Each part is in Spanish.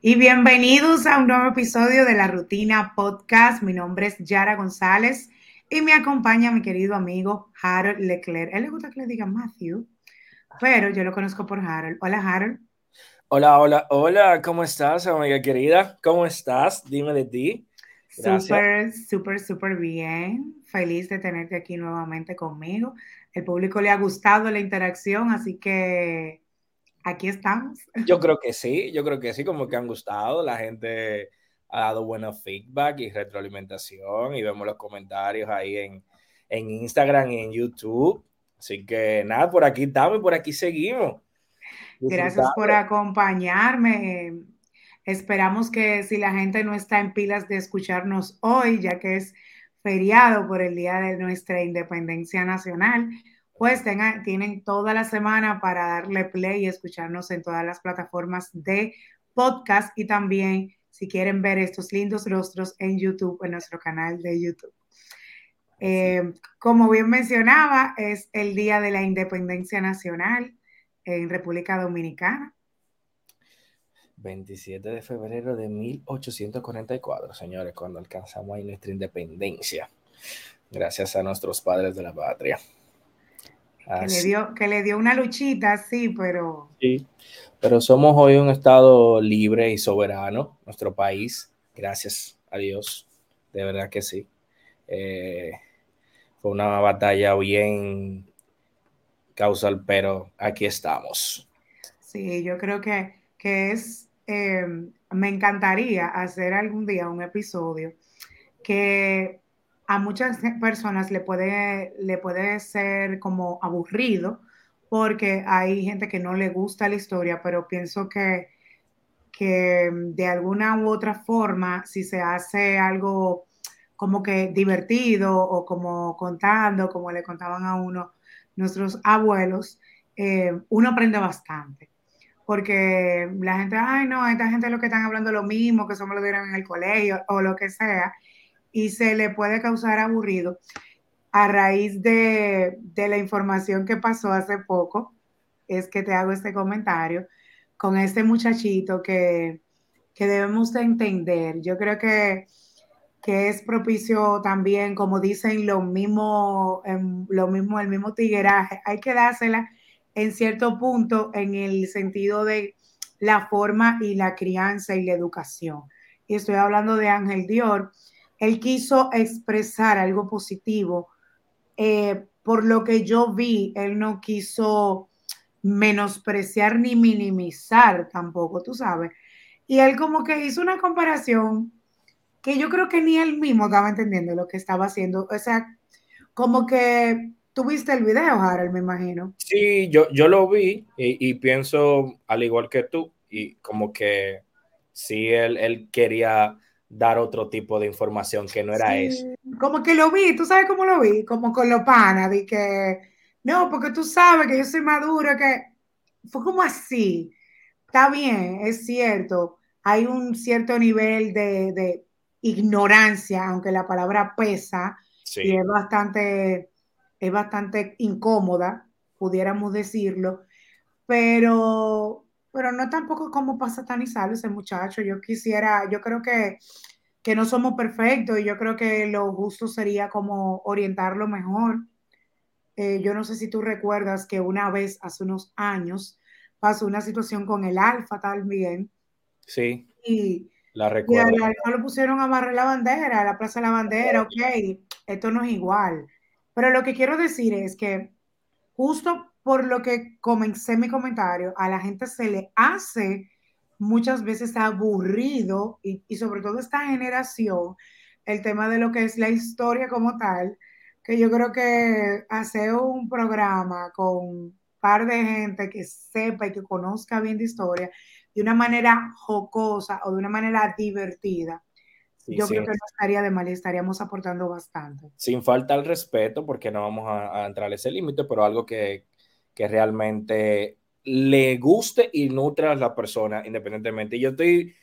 Y bienvenidos a un nuevo episodio de la Rutina Podcast. Mi nombre es Yara González y me acompaña mi querido amigo Harold Leclerc. él le gusta que le diga Matthew, pero yo lo conozco por Harold. Hola, Harold. Hola, hola, hola, ¿cómo estás, amiga querida? ¿Cómo estás? Dime de ti. Súper, súper, súper bien. Feliz de tenerte aquí nuevamente conmigo. El público le ha gustado la interacción, así que aquí estamos. Yo creo que sí, yo creo que sí, como que han gustado. La gente ha dado buenos feedback y retroalimentación y vemos los comentarios ahí en, en Instagram y en YouTube. Así que nada, por aquí estamos y por aquí seguimos. Gracias por acompañarme. Esperamos que si la gente no está en pilas de escucharnos hoy, ya que es feriado por el Día de nuestra Independencia Nacional, pues tengan, tienen toda la semana para darle play y escucharnos en todas las plataformas de podcast y también si quieren ver estos lindos rostros en YouTube, en nuestro canal de YouTube. Eh, como bien mencionaba, es el Día de la Independencia Nacional en República Dominicana. 27 de febrero de 1844, señores, cuando alcanzamos ahí nuestra independencia, gracias a nuestros padres de la patria. Que le, dio, que le dio una luchita, sí, pero... Sí, pero somos hoy un Estado libre y soberano, nuestro país, gracias a Dios, de verdad que sí. Eh, fue una batalla bien causal, pero aquí estamos. Sí, yo creo que, que es, eh, me encantaría hacer algún día un episodio que a muchas personas le puede, le puede ser como aburrido porque hay gente que no le gusta la historia, pero pienso que, que de alguna u otra forma, si se hace algo como que divertido o como contando, como le contaban a uno nuestros abuelos, eh, uno aprende bastante. Porque la gente, ay, no, esta gente es lo que están hablando lo mismo, que somos lo dieron en el colegio o lo que sea, y se le puede causar aburrido a raíz de, de la información que pasó hace poco, es que te hago este comentario con este muchachito que, que debemos de entender. Yo creo que que es propicio también, como dicen, lo mismo, em, lo mismo, el mismo tigueraje, hay que dársela en cierto punto en el sentido de la forma y la crianza y la educación. Y estoy hablando de Ángel Dior. Él quiso expresar algo positivo. Eh, por lo que yo vi, él no quiso menospreciar ni minimizar tampoco, tú sabes. Y él como que hizo una comparación que yo creo que ni él mismo estaba entendiendo lo que estaba haciendo. O sea, como que tuviste el video, Harold, me imagino. Sí, yo, yo lo vi y, pienso al igual que tú, y como que sí, él, él quería dar otro tipo de información que no era eso. Como que lo vi, tú sabes cómo lo vi, como con lo pana, de que no, porque tú sabes que yo soy maduro, que fue como así. Está bien, es cierto, hay un cierto nivel de ignorancia, aunque la palabra pesa y es bastante, es bastante incómoda, pudiéramos decirlo, pero, pero no tampoco como para satanizarlo ese muchacho. Yo quisiera, yo creo que, que no somos perfectos y yo creo que lo justo sería como orientarlo mejor. Eh, yo no sé si tú recuerdas que una vez, hace unos años, pasó una situación con el Alfa también. Sí. Y la recuerdo. Y lo pusieron a barrer la bandera, a la Plaza de la Bandera, ok, esto no es igual. Pero lo que quiero decir es que justo por lo que comencé mi comentario, a la gente se le hace muchas veces aburrido y, y sobre todo esta generación, el tema de lo que es la historia como tal, que yo creo que hacer un programa con un par de gente que sepa y que conozca bien de historia, de una manera jocosa o de una manera divertida, yo creo que no estaría de mal y estaríamos aportando bastante. Sin falta al respeto, porque no vamos a, entrar a ese límite, pero algo que, que, realmente le guste y nutra a la persona independientemente. Yo estoy,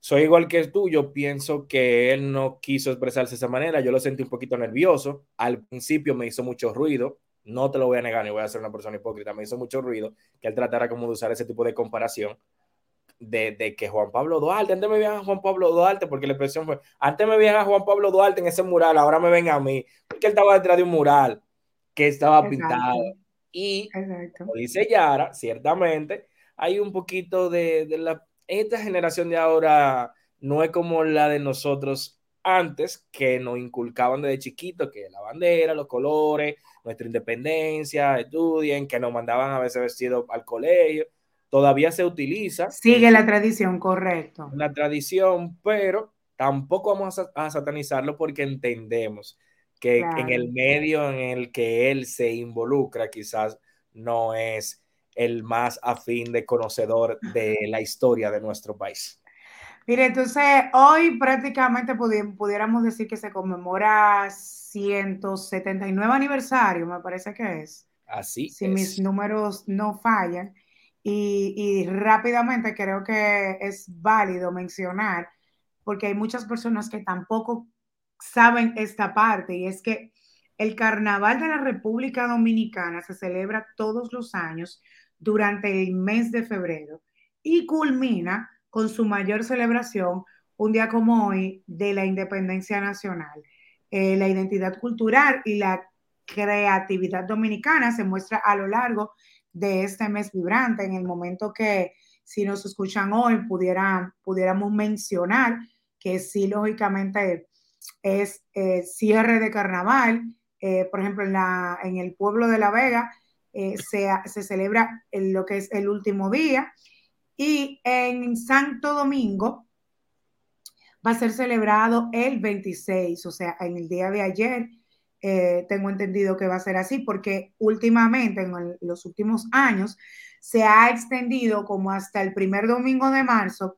soy igual que tú, yo pienso que él no quiso expresarse de esa manera, yo lo sentí un poquito nervioso, al principio me hizo mucho ruido, no te lo voy a negar, ni voy a ser una persona hipócrita, me hizo mucho ruido que él tratara como de usar ese tipo de comparación, de, que Juan Pablo Duarte, antes me veían a Juan Pablo Duarte, porque la expresión fue, antes me veían a Juan Pablo Duarte en ese mural, ahora me ven a mí, porque él estaba detrás de un mural que estaba pintado. Y, como dice Yara, ciertamente, hay un poquito de, de la, esta generación de ahora no es como la de nosotros antes, que nos inculcaban desde chiquitos, que la bandera, los colores, nuestra independencia, estudien, que nos mandaban a veces vestidos al colegio todavía se utiliza. Sigue la tradición, correcto. La tradición, pero tampoco vamos a, satanizarlo porque entendemos que en el medio en el que él se involucra quizás no es el más afín de conocedor de la historia de nuestro país. Mire, entonces hoy prácticamente pudiéramos decir que se conmemora 179 aniversario, me parece que es. Así si mis números no fallan. Y, rápidamente creo que es válido mencionar, porque hay muchas personas que tampoco saben esta parte, y es que el Carnaval de la República Dominicana se celebra todos los años durante el mes de febrero y culmina con su mayor celebración un día como hoy de la independencia nacional. Eh, la identidad cultural y la creatividad dominicana se muestra a lo largo de este mes vibrante, en el momento que si nos escuchan hoy pudiéramos mencionar que sí, lógicamente es eh, cierre de carnaval, eh, por ejemplo, en, la, en el pueblo de La Vega eh, se, se, celebra lo que es el último día. Y en Santo Domingo va a ser celebrado el 26, o sea, en el día de ayer. Tengo entendido que va a ser así, porque últimamente, en los últimos años, se ha extendido como hasta el primer domingo de marzo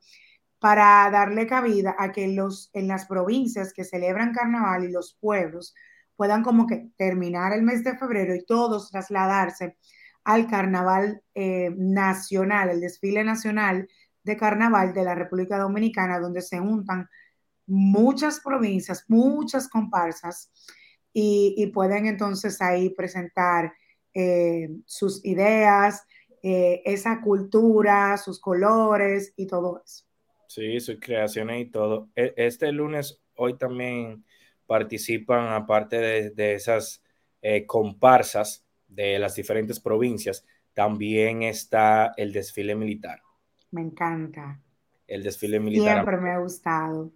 para darle cabida a que los, en las provincias que celebran carnaval y los pueblos puedan como que terminar el mes de febrero y todos trasladarse al carnaval eh, nacional, el desfile nacional de carnaval de la República Dominicana, donde se juntan muchas provincias, muchas comparsas y, pueden entonces ahí presentar eh, sus ideas, eh, esa cultura, sus colores y todo eso. Sí, sus creaciones y todo. E, este lunes, hoy también participan, aparte de, esas eh, comparsas de las diferentes provincias, también está el desfile militar. Me encanta. El desfile militar. Siempre me ha gustado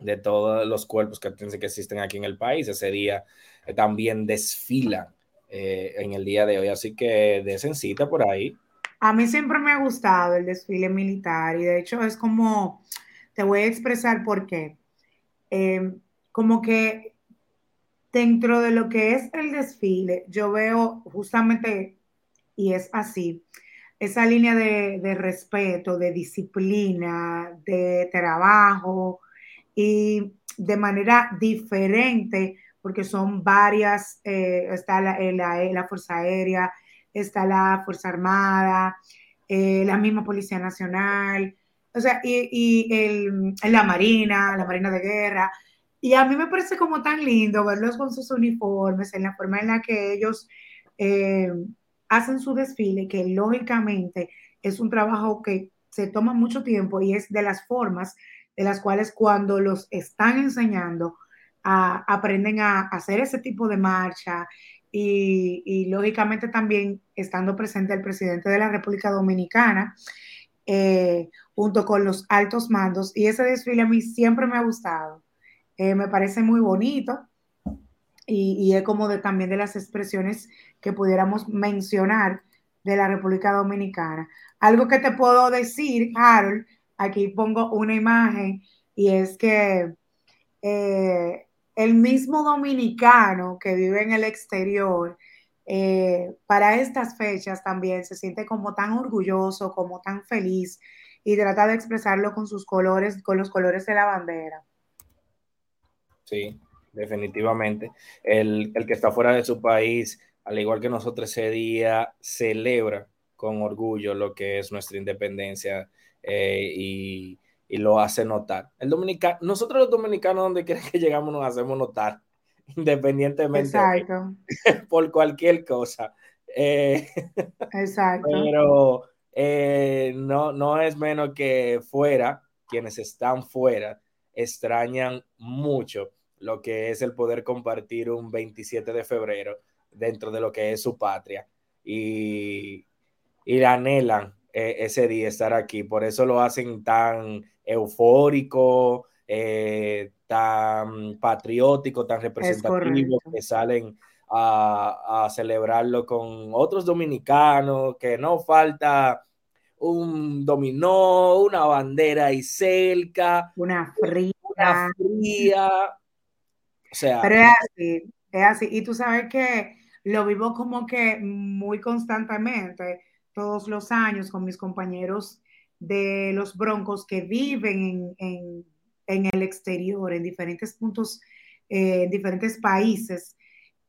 de todos los cuerpos que, que existen aquí en el país. Ese día eh, también desfilan eh, en el día de hoy, así que desen cita por ahí. A mí siempre me ha gustado el desfile militar y de hecho es como, te voy a expresar por qué. Em, como que dentro de lo que es el desfile, yo veo justamente, y es así, esa línea de, de respeto, de disciplina, de trabajo, y de manera diferente, porque son varias, eh, está la, eh, eh, la, Fuerza Aérea, está la Fuerza Armada, la misma Policía Nacional, o sea, y, el, la Marina, la Marina de Guerra. Y a mí me parece como tan lindo verlos con sus uniformes, en la forma en la que ellos hacen su desfile, que lógicamente es un trabajo que se toma mucho tiempo y es de las formas de las cuales cuando los están enseñando aprenden a hacer ese tipo de marcha y, lógicamente también estando presente el presidente de la República Dominicana eh, junto con los altos mandos y ese desfile a mí siempre me ha gustado, eh, me parece muy bonito y, es como de, también de las expresiones que pudiéramos mencionar de la República Dominicana. Algo que te puedo decir, Harold, aquí pongo una imagen y es que eh, el mismo dominicano que vive en el exterior, eh, para estas fechas también se siente como tan orgulloso, como tan feliz y trata de expresarlo con sus colores, con los colores de la bandera. Sí, definitivamente. El, el que está fuera de su país, al igual que nosotros ese día, celebra con orgullo lo que es nuestra independencia eh, y, lo hace notar. El dominicano, nosotros los dominicanos, donde quiera que llegamos, nos hacemos notar, independientemente por cualquier cosa. Eh, Exacto. Pero, eh, no, no es menos que fuera, quienes están fuera, extrañan mucho lo que es el poder compartir un 27 de febrero dentro de lo que es su patria y, y anhelan eh, ese día estar aquí. Por eso lo hacen tan eufórico, eh, tan patriótico, tan representativo, que salen a, a, celebrarlo con otros dominicanos, que no falta un dominó, una bandera y cerca, una fría. Una fría. O sea, Pero es así, es así. Y tú sabes que lo vivo como que muy constantemente, todos los años, con mis compañeros de los Broncos que viven en, el exterior, en diferentes puntos, eh, en diferentes países.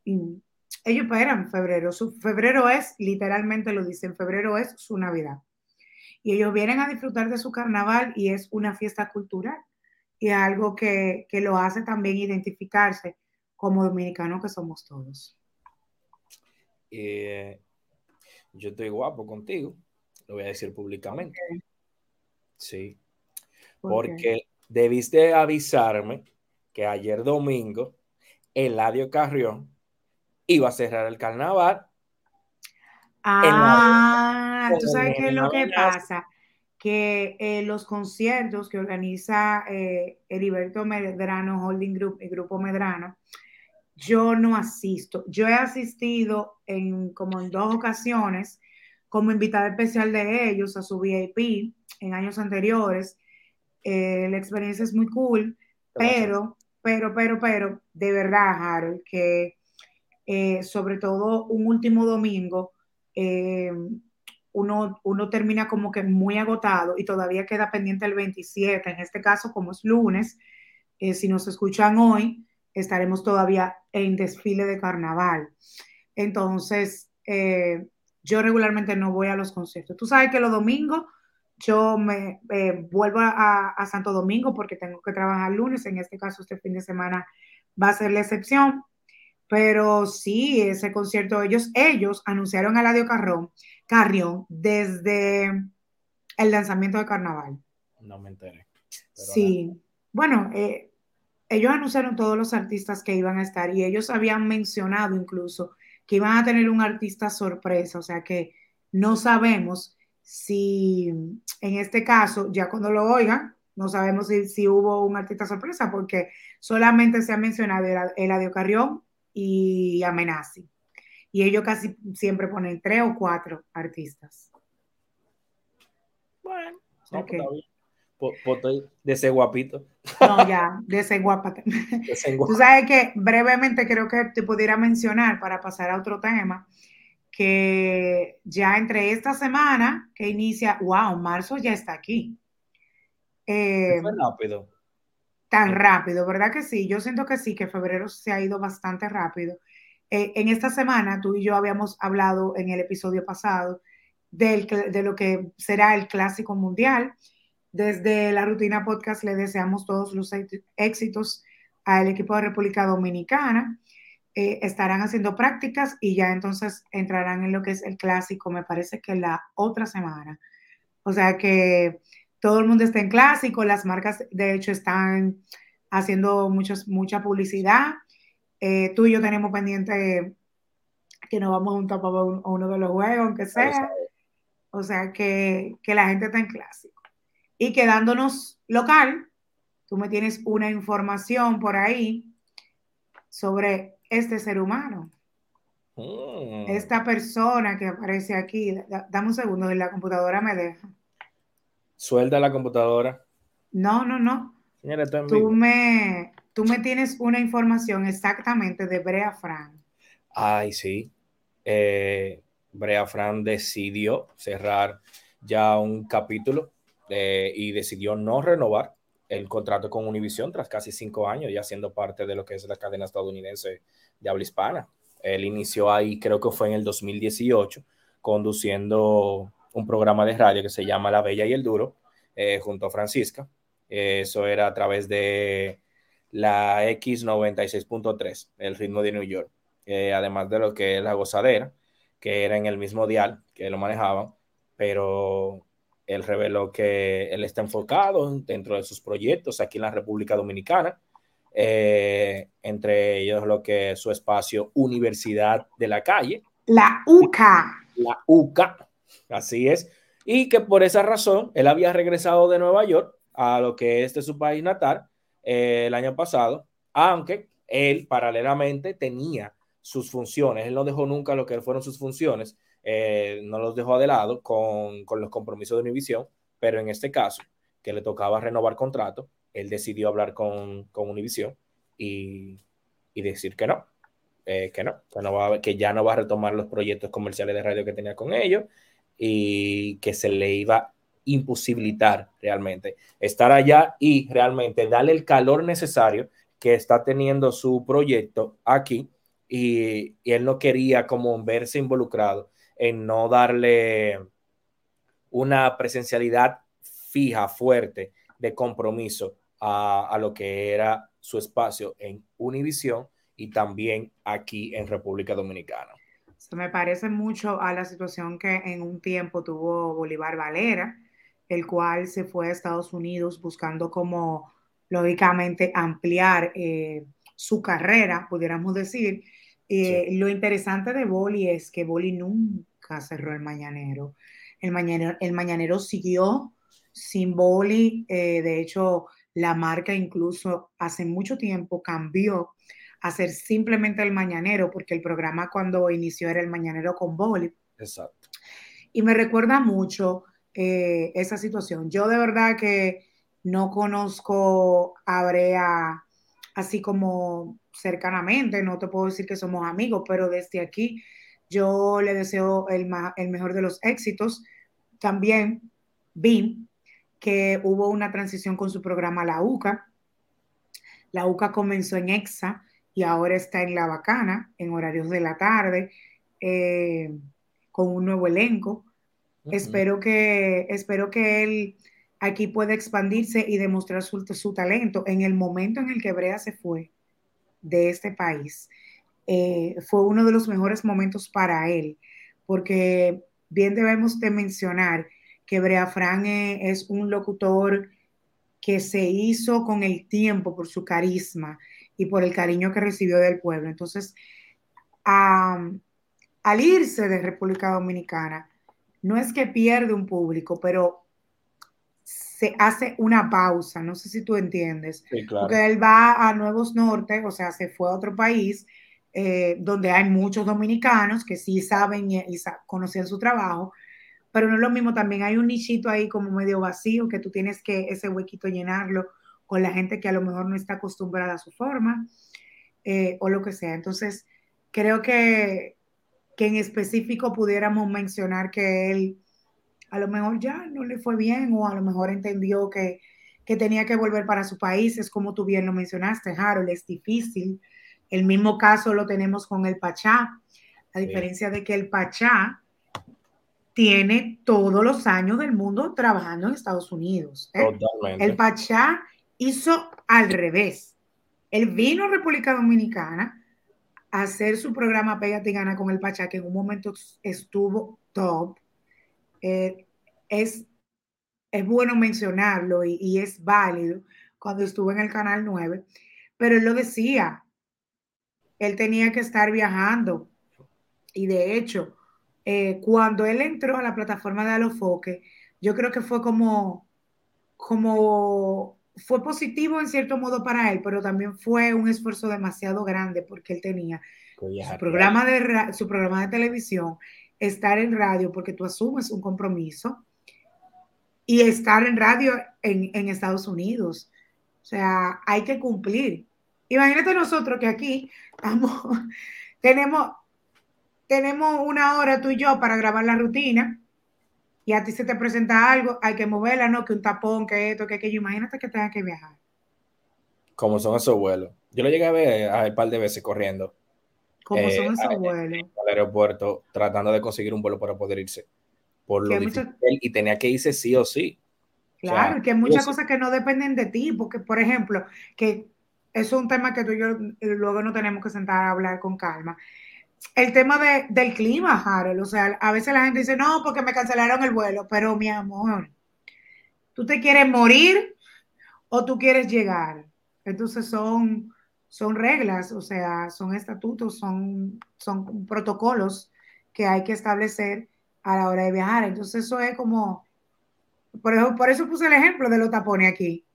Ellos esperan febrero. Su, febrero es, literalmente lo dicen, febrero es su Navidad. Y ellos vienen a disfrutar de su carnaval y es una fiesta cultural y algo que, que lo hace también identificarse como dominicanos que somos todos. Eh, yo estoy guapo contigo, lo voy a decir públicamente. Okay. Sí, ¿Por porque debiste avisarme que ayer domingo Eladio Carrión iba a cerrar el carnaval. Ah, tú sabes qué es lo que pasa, que eh, los conciertos que organiza eh, Heriberto Medrano Holding Group, el Grupo Medrano, yo no asisto. Yo he asistido en como en dos ocasiones como invitada especial de ellos a su VIP en años anteriores. Eh, la experiencia es muy cool, pero, pero, pero, pero, de verdad, Harold, que eh, sobre todo un último domingo, eh, uno, uno termina como que muy agotado y todavía queda pendiente el 27. En este caso, como es lunes, si nos escuchan hoy, estaremos todavía en desfile de carnaval. Entonces, eh, yo regularmente no voy a los conciertos. Tú sabes que los domingos yo me eh, vuelvo a, a, Santo Domingo porque tengo que trabajar lunes. En este caso, este fin de semana va a ser la excepción. Pero sí, ese concierto, ellos, ellos anunciaron a Ladio Carrón, Carrión desde el lanzamiento de carnaval. No me enteré. sí, nada. bueno, eh, ellos anunciaron todos los artistas que iban a estar y ellos habían mencionado incluso que iban a tener un artista sorpresa, o sea que no sabemos si en este caso, ya cuando lo oigan, no sabemos si, si hubo un artista sorpresa porque solamente se ha mencionado el, Eladio Carrión y Amenazi. Y ellos casi siempre ponen tres o cuatro artistas. Bueno, no, okay. Pues, de ese guapito. No, ya, de ese guapate. Tú sabes que brevemente creo que te pudiera mencionar para pasar a otro tema, que ya entre esta semana que inicia, wow, marzo ya está aquí. Eh, rápido. Tan rápido, ¿verdad que sí? Yo siento que sí, que febrero se ha ido bastante rápido. Eh, en esta semana tú y yo habíamos hablado en el episodio pasado del, de lo que será el clásico mundial desde la rutina podcast le deseamos todos los éxitos al equipo de República Dominicana. Eh, estarán haciendo prácticas y ya entonces entrarán en lo que es el clásico, me parece que la otra semana. O sea que todo el mundo está en clásico, las marcas de hecho están haciendo muchos, mucha publicidad. Eh, tú y yo tenemos pendiente que nos vamos juntos a uno de los juegos, aunque sea. O sea que, que la gente está en clásico. Y quedándonos local, tú me tienes una información por ahí sobre este ser humano. Mm. Esta persona que aparece aquí, dame un segundo, la computadora me deja. Suelta la computadora. No, no, no. Señora, tú, me, tú me tienes una información exactamente de Brea Fran. Ay, sí. Eh, Brea Fran decidió cerrar ya un capítulo eh, y decidió no renovar el contrato con Univision tras casi cinco años ya siendo parte de lo que es la cadena estadounidense de habla hispana. Él inició ahí, creo que fue en el 2018, conduciendo un programa de radio que se llama La Bella y el Duro, eh, junto a Francisca. Eso era a través de la X96.3, el ritmo de New York. Eh, además de lo que es la gozadera, que era en el mismo dial que lo manejaban, pero él reveló que él está enfocado dentro de sus proyectos aquí en la República Dominicana, eh, entre ellos lo que es su espacio Universidad de la Calle. La UCA. La UCA, así es. Y que por esa razón él había regresado de Nueva York a lo que es de su país natal eh, el año pasado, aunque él paralelamente tenía sus funciones, él no dejó nunca lo que fueron sus funciones, eh, no los dejó de lado con, con los compromisos de Univision, pero en este caso, que le tocaba renovar contrato, él decidió hablar con, con Univision y, y, decir que no, eh, que no, que, no va, que ya no va a retomar los proyectos comerciales de radio que tenía con ellos y que se le iba imposibilitar realmente estar allá y realmente darle el calor necesario que está teniendo su proyecto aquí. Y, y, él no quería como verse involucrado en no darle una presencialidad fija, fuerte, de compromiso a, a lo que era su espacio en Univisión y también aquí en República Dominicana. Se me parece mucho a la situación que en un tiempo tuvo Bolívar Valera, el cual se fue a Estados Unidos buscando como, lógicamente, ampliar eh, su carrera, pudiéramos decir. Eh, sí. Lo interesante de Boli es que Boli nunca cerró el mañanero. El mañanero, el mañanero siguió sin Boli. Eh, de hecho, la marca incluso hace mucho tiempo cambió a ser simplemente el mañanero, porque el programa cuando inició era el mañanero con Boli. Exacto. Y me recuerda mucho eh, esa situación. Yo de verdad que no conozco a Brea así como cercanamente, no te puedo decir que somos amigos, pero desde aquí yo le deseo el, el mejor de los éxitos. También vi que hubo una transición con su programa La UCA. La UCA comenzó en EXA y ahora está en La Bacana, en horarios de la tarde, eh, con un nuevo elenco. Uh -huh. Espero, que, espero que él aquí pueda expandirse y demostrar su, su, talento. En el momento en el que Brea se fue de este país, eh, fue uno de los mejores momentos para él, porque bien debemos de mencionar que Brea Fran eh, es un locutor que se hizo con el tiempo por su carisma y por el cariño que recibió del pueblo. Entonces, um, al irse de República Dominicana, no es que pierde un público, pero se hace una pausa, no sé si tú entiendes, sí, claro. porque él va a Nuevos Norte, o sea, se fue a otro país eh, donde hay muchos dominicanos que sí saben y, y conocían su trabajo, pero no es lo mismo, también hay un nichito ahí como medio vacío que tú tienes que ese huequito llenarlo con la gente que a lo mejor no está acostumbrada a su forma eh, o lo que sea. Entonces, creo que, que en específico pudiéramos mencionar que él a lo mejor ya no le fue bien o a lo mejor entendió que, que tenía que volver para su país. Es como tú bien lo mencionaste, Harold, es difícil. El mismo caso lo tenemos con el Pachá, a diferencia de que el Pachá tiene todos los años del mundo trabajando en Estados Unidos. ¿eh? Totalmente. El Pachá hizo al revés. Él vino a República Dominicana a hacer su programa Pégate y Gana con el Pachá, que en un momento estuvo top. Eh, es, es bueno mencionarlo y, y, es válido cuando estuvo en el Canal 9, pero él lo decía, él tenía que estar viajando y de hecho, eh, cuando él entró a la plataforma de Alofoque, yo creo que fue como, como, fue positivo en cierto modo para él, pero también fue un esfuerzo demasiado grande porque él tenía su programa, de, su programa de televisión, estar en radio porque tú asumes un compromiso y estar en radio en, en Estados Unidos. O sea, hay que cumplir. Imagínate nosotros que aquí estamos, tenemos tenemos una hora tú y yo para grabar la rutina y a ti se te presenta algo, hay que moverla, no, que un tapón, que esto, que aquello. Imagínate que tengas que viajar. Como son esos vuelos. Yo lo llegué a ver a un par de veces corriendo. Como eh, son esos vuelos. Al aeropuerto, tratando de conseguir un vuelo para poder irse. Por lo difícil, mucha... y tenía que irse sí o sí. Claro, o sea, que hay muchas cosas que no dependen de ti, porque, por ejemplo, que es un tema que tú y yo luego no tenemos que sentar a hablar con calma el tema de, del clima, Harold. O sea, a veces la gente dice, no, porque me cancelaron el vuelo, pero mi amor, ¿tú te quieres morir o tú quieres llegar? Entonces son, son reglas, o sea, son estatutos, son, son protocolos que hay que establecer a la hora de viajar. Entonces eso es como, por eso, por eso puse el ejemplo de los tapones aquí.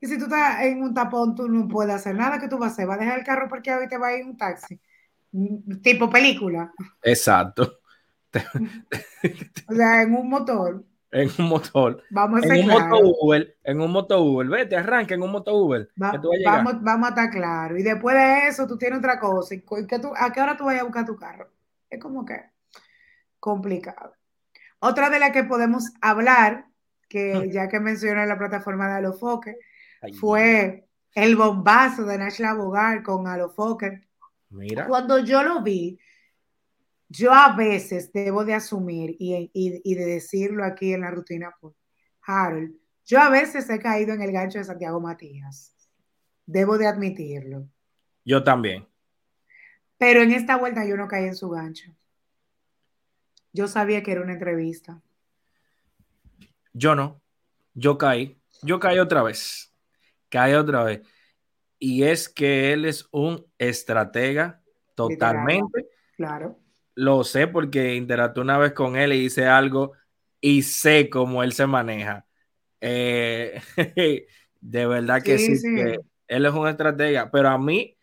Y si tú estás en un tapón, tú no puedes hacer nada que tú vas a hacer. ¿Vas a dejar el carro parqueado y te vas a ir en un taxi? Tipo película. Exacto. o sea, en un motor. En un motor. Vamos a en un moto Uber, en un moto Uber. Vete, arranca en un moto Uber. vamos, vamos a estar claro. Y después de eso, tú tienes otra cosa. ¿Y que tú, ¿A qué hora tú vas a buscar tu carro? Es como que complicado. Otra de las que podemos hablar, que ya que mencioné la plataforma de Alofoque, fue el bombazo de Nashla Bogar con Alofoque. Mira. Cuando yo lo vi, yo a veces debo de asumir y, de decirlo aquí en la rutina, pues, Harold, yo a veces he caído en el gancho de Santiago Matías. Debo de admitirlo. Yo también. Pero en esta vuelta yo no caí en su gancho. Yo sabía que era una entrevista. Yo no. Yo caí. Yo caí otra vez. Caí otra vez. Y es que él es un estratega totalmente. claro. Lo sé porque interactué una vez con él y hice algo y sé cómo él se maneja. Eh, de verdad que sí, que él es un estratega, pero a mí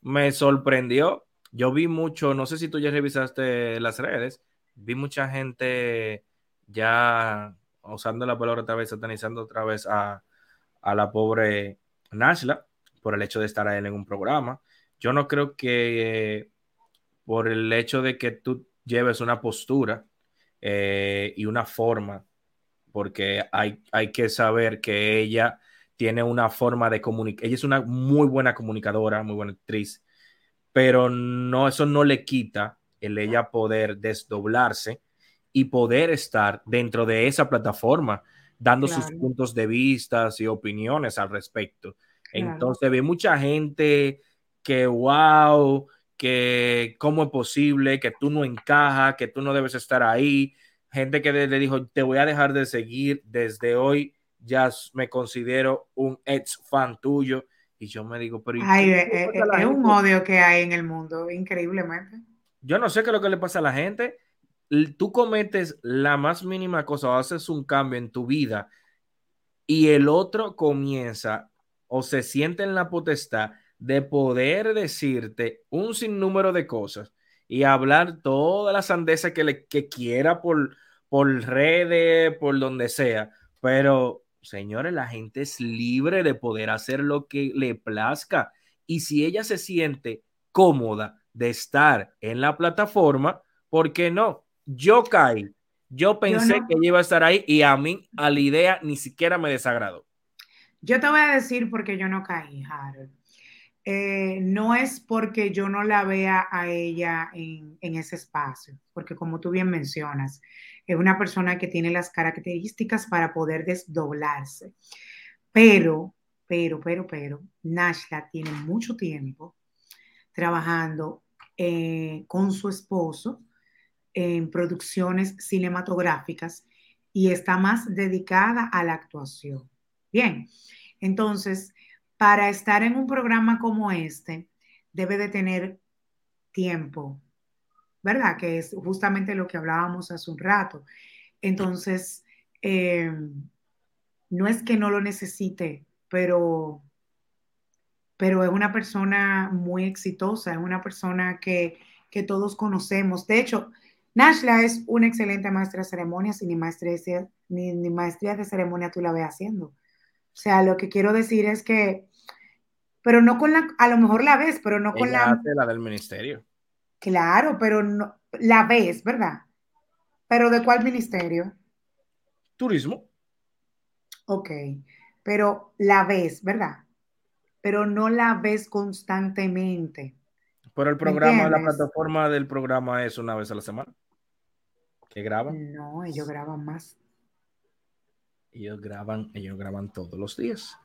me sorprendió. Yo vi mucho, no sé si tú ya revisaste las redes, vi mucha gente ya usando la palabra otra vez, satanizando otra vez a, la pobre Nashla por el hecho de estar en un programa. Yo no creo que por el hecho de que tú lleves una postura eh, y una forma, porque hay, hay que saber que ella tiene una forma de comunicar, ella es una muy buena comunicadora, muy buena actriz, pero no, eso no le quita el ella poder desdoblarse y poder estar dentro de esa plataforma dando sus puntos de vista y opiniones al respecto. Entonces ve mucha gente que, wow, que cómo es posible, que tú no encajas, que tú no debes estar ahí. Gente que le dijo, te voy a dejar de seguir desde hoy, ya me considero un ex fan tuyo. Y yo me digo, pero... Ay, eh, eh, es un odio que hay en el mundo, increíblemente yo no sé qué es lo que le pasa a la gente. Tú cometes la más mínima cosa o haces un cambio en tu vida y el otro comienza o se siente en la potestad de poder decirte un sinnúmero de cosas y hablar todas las sandezas que, le, que quiera por, por redes, por donde sea. Pero, señores, la gente es libre de poder hacer lo que le plazca. Y si ella se siente cómoda de estar en la plataforma, ¿por qué no? Yo caí. Yo pensé que iba a estar ahí y a mí, a la idea, ni siquiera me desagradó. Yo te voy a decir por qué yo no caí, Harold. Eh, no es porque yo no la vea a ella en, en, ese espacio, porque como tú bien mencionas, es una persona que tiene las características para poder desdoblarse. Pero, pero, pero, pero, Nashla tiene mucho tiempo trabajando eh, con su esposo en producciones cinematográficas y está más dedicada a la actuación. Bien, entonces, para estar en un programa como este, debe de tener tiempo, ¿verdad? Que es justamente lo que hablábamos hace un rato. Entonces, eh, no es que no lo necesite, pero pero es una persona muy exitosa, es una persona que, todos conocemos. De hecho, Nashla es una excelente maestra de ceremonias y ni maestría, ni, maestría de ceremonia tú la ves haciendo. O sea, lo que quiero decir es que, pero no con la, a lo mejor la ves, pero no con la... la del ministerio. Claro, pero no, la ves, ¿verdad? Pero ¿de cuál ministerio? Turismo. Ok, pero la ves, ¿verdad? pero no la ves constantemente. Pero el programa, la plataforma del programa es una vez a la semana. ¿Que graban? No, ellos graban más. Ellos graban, ellos graban todos los días.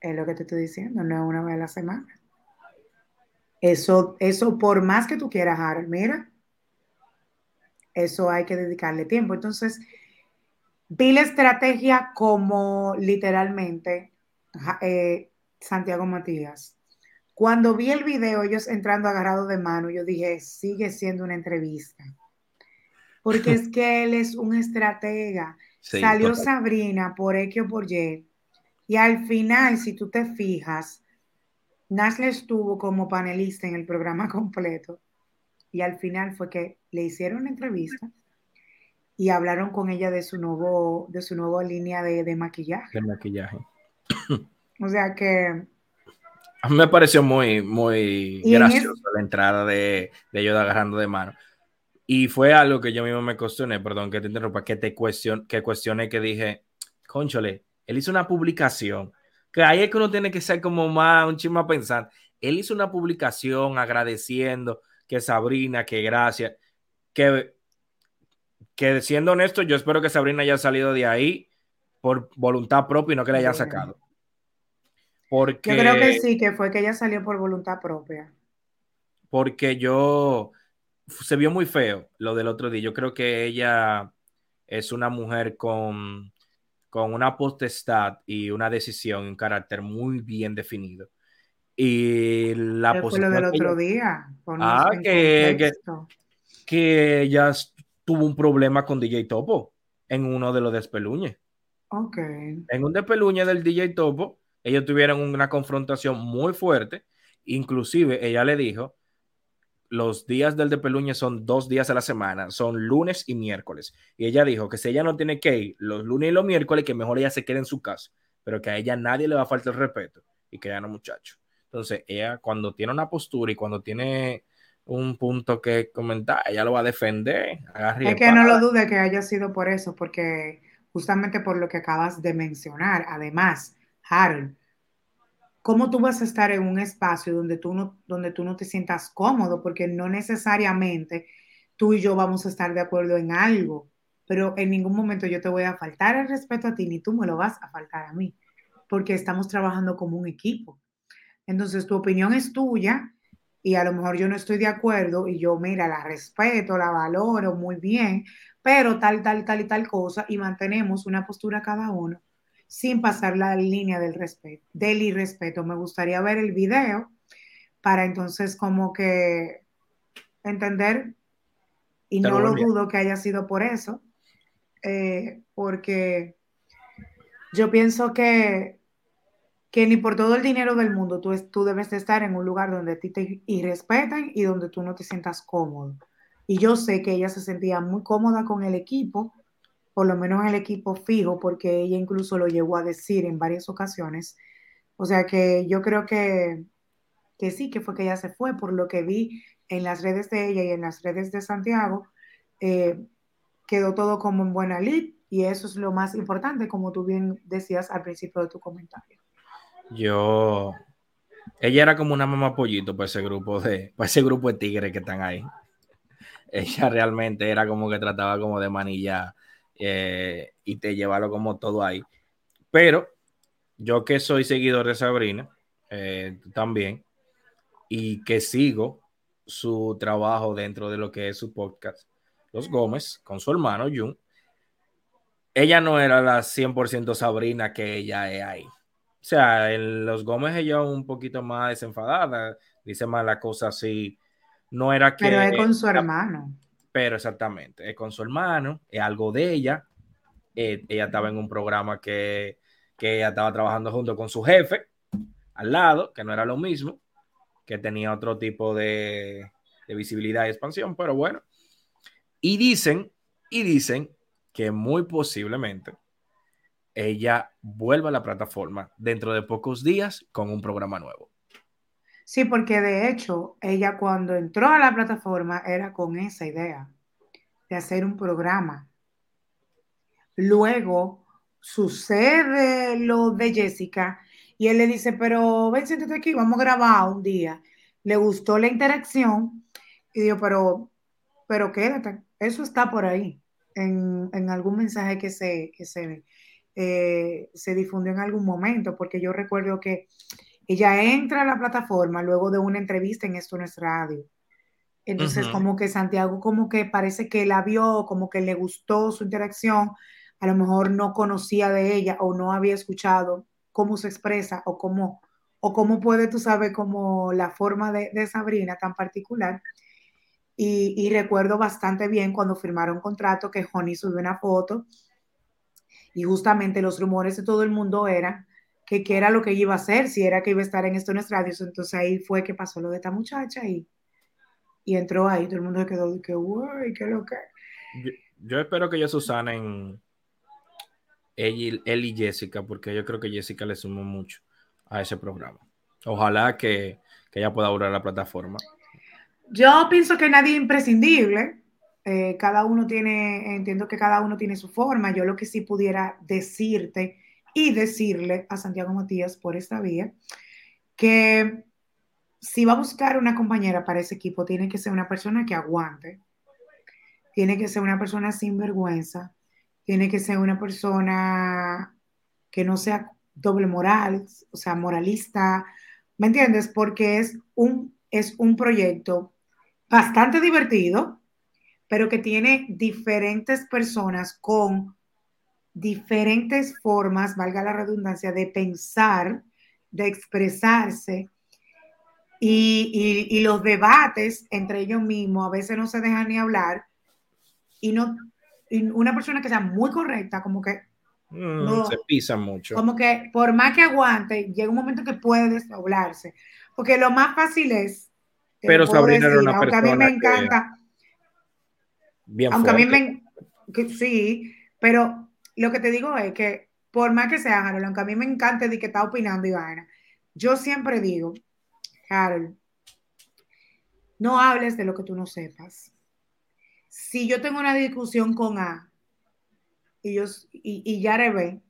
Es lo que te estoy diciendo, no es una vez a la semana. Eso, eso por más que tú quieras, Harold, mira, eso hay que dedicarle tiempo. Entonces, vi la estrategia como literalmente eh, Santiago Matías. Cuando vi el video, ellos entrando agarrados de mano, yo dije, sigue siendo una entrevista. Porque es que él es un estratega. Salió Sabrina por X o por Y. Y al final, si tú te fijas, Nasle estuvo como panelista en el programa completo. Y al final fue que le hicieron una entrevista y hablaron con ella de su nuevo, de su nueva línea de, maquillaje. De maquillaje. O sea que. A mí me pareció muy, muy graciosa la entrada de, de ellos agarrando de mano. Y fue algo que yo mismo me cuestioné, perdón que te interrumpa, que te cuestion, que cuestioné, que dije, conchole, él hizo una publicación, que ahí es que uno tiene que ser como más, un chisme a pensar. Él hizo una publicación agradeciendo que Sabrina, que gracias, que, que siendo honesto, yo espero que Sabrina haya salido de ahí por voluntad propia y no que la hayan sacado. Porque, yo creo que sí, que fue que ella salió por voluntad propia. Porque yo, se vio muy feo lo del otro día. Yo creo que ella es una mujer con, con una potestad y una decisión, un carácter muy bien definido. Y la ¿Qué fue lo del otro día? Ah, que, que, que, ella tuvo un problema con DJ Topo en uno de los despeluñes. Ok. En un despeluñe del DJ Topo, ellos tuvieron una confrontación muy fuerte. Inclusive ella le dijo los días del de Peluña son dos días a la semana, son lunes y miércoles. Y ella dijo que si ella no tiene que ir los lunes y los miércoles, que mejor ella se quede en su casa, pero que a ella nadie le va a faltar el respeto y que ella no, muchacho. Entonces, ella cuando tiene una postura y cuando tiene un punto que comentar, ella lo va a defender. Es que no lo dude que haya sido por eso, porque justamente por lo que acabas de mencionar, además, Harold, ¿cómo tú vas a estar en un espacio donde tú no, donde tú no te sientas cómodo? Porque no necesariamente tú y yo vamos a estar de acuerdo en algo, pero en ningún momento yo te voy a faltar el respeto a ti, ni tú me lo vas a faltar a mí, porque estamos trabajando como un equipo. Entonces, tu opinión es tuya y a lo mejor yo no estoy de acuerdo y yo, mira, la respeto, la valoro muy bien, pero tal, tal, tal y tal cosa y mantenemos una postura cada uno sin pasar la línea del respeto, del irrespeto. Me gustaría ver el video para entonces como que entender, y no lo dudo que haya sido por eso, eh, porque yo pienso que, que ni por todo el dinero del mundo tú, tú debes de estar en un lugar donde a ti te irrespetan y donde tú no te sientas cómodo. Y yo sé que ella se sentía muy cómoda con el equipo, por lo menos en el equipo fijo, porque ella incluso lo llegó a decir en varias ocasiones. O sea que yo creo que, que sí, que fue que ella se fue, por lo que vi en las redes de ella y en las redes de Santiago, eh, quedó todo como en buena lid y eso es lo más importante, como tú bien decías al principio de tu comentario. Yo, ella era como una mamá pollito para ese grupo de, para ese grupo de tigres que están ahí. Ella realmente era como que trataba como de manilla eh, y te llevarlo como todo ahí. Pero yo que soy seguidor de Sabrina, eh, también, y que sigo su trabajo dentro de lo que es su podcast, Los Gómez, con su hermano Jun, ella no era la 100% Sabrina que ella es ahí. O sea, en Los Gómez ella un poquito más desenfadada, dice más la cosa así. No era que... Pero es con su hermano. Pero exactamente, es con su hermano, es algo de ella. Eh, ella estaba en un programa que, que ella estaba trabajando junto con su jefe al lado, que no era lo mismo, que tenía otro tipo de, de visibilidad y expansión, pero bueno. Y dicen, y dicen que muy posiblemente ella vuelva a la plataforma dentro de pocos días con un programa nuevo. Sí, porque de hecho, ella cuando entró a la plataforma era con esa idea de hacer un programa. Luego sucede lo de Jessica y él le dice, pero ven, siéntate aquí, vamos a grabar un día. Le gustó la interacción y dijo, pero, pero quédate, eso está por ahí, en, algún mensaje que se, que se, eh, se difundió en algún momento, porque yo recuerdo que ella entra a la plataforma luego de una entrevista en Esto no es radio. Entonces, como que Santiago como que parece que la vio, como que le gustó su interacción, a lo mejor no conocía de ella o no había escuchado cómo se expresa o cómo, o cómo puede, tú sabes, como la forma de, de Sabrina tan particular. Y, y recuerdo bastante bien cuando firmaron contrato que Honey subió una foto y justamente los rumores de todo el mundo eran que qué era lo que iba a hacer, si era que iba a estar en estos radios. Entonces ahí fue que pasó lo de esta muchacha y, y entró ahí. Todo el mundo se quedó de que, güey, qué lo que. Yo, yo espero que ellos usanen y- él y Jessica, porque yo creo que Jessica le sumó mucho a ese programa. Ojalá que, que ella pueda durar la plataforma. Yo pienso que nadie es imprescindible. Eh, cada uno tiene, entiendo que cada uno tiene su forma. Yo lo que sí pudiera decirte y decirle a Santiago Matías por esta vía, que si va a buscar una compañera para ese equipo, tiene que ser una persona que aguante, tiene que ser una persona sin vergüenza, tiene que ser una persona que no sea doble moral, o sea, moralista, ¿me entiendes? Porque es un, es un proyecto bastante divertido, pero que tiene diferentes personas con diferentes formas, valga la redundancia, de pensar, de expresarse. Y, y, y, los debates entre ellos mismos a veces no se dejan ni hablar y no y una persona que sea muy correcta como que mm, no, se pisa mucho como que por más que aguante llega un momento que puede desdoblarse porque lo más fácil es pero Sabrina decir, era una aunque persona a mí me encanta bien aunque fuerte. a mí me que, sí pero lo que te digo es que por más que sea Harold, aunque a mí me encante de que está opinando y vaina yo siempre digo Harold no hables de lo que tú no sepas si yo tengo una discusión con A y, yo, y, y Yare B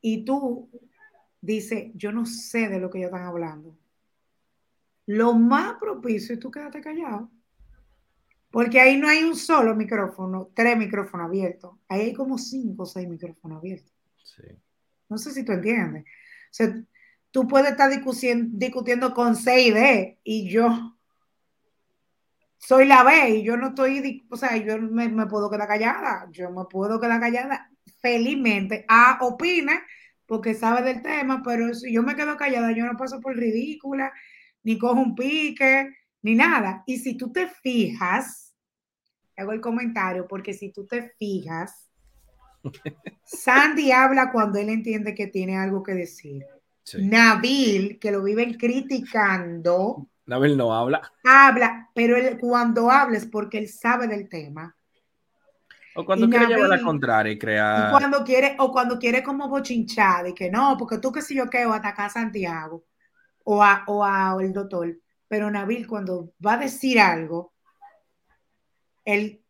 y tú dices, yo no sé de lo que ellos están hablando, lo más propicio es tú quédate callado. Porque ahí no hay un solo micrófono, tres micrófonos abiertos. Ahí hay como cinco o seis micrófonos abiertos. Sí. No sé si tú entiendes. O sea, tú puedes estar discutiendo, discutiendo con C y D y yo soy la B y yo no estoy, o sea, yo me, me, puedo quedar callada, yo me puedo quedar callada felizmente. A opina porque sabe del tema, pero si yo me quedo callada, yo no paso por ridícula, ni cojo un pique, ni nada. Y si tú te fijas, hago el comentario, porque si tú te fijas, Sandy habla cuando él entiende que tiene algo que decir. Sí. Nabil, que lo viven criticando, Nabil no habla. Habla, pero él cuando habla es porque él sabe del tema. O cuando y quiere Nabil, llevar la contraria y crear. Y cuando quiere, o cuando quiere como bochinchar y que no, porque tú que si yo quedo atacar a Santiago o a, o a o el doctor. Pero Nabil, cuando va a decir algo, él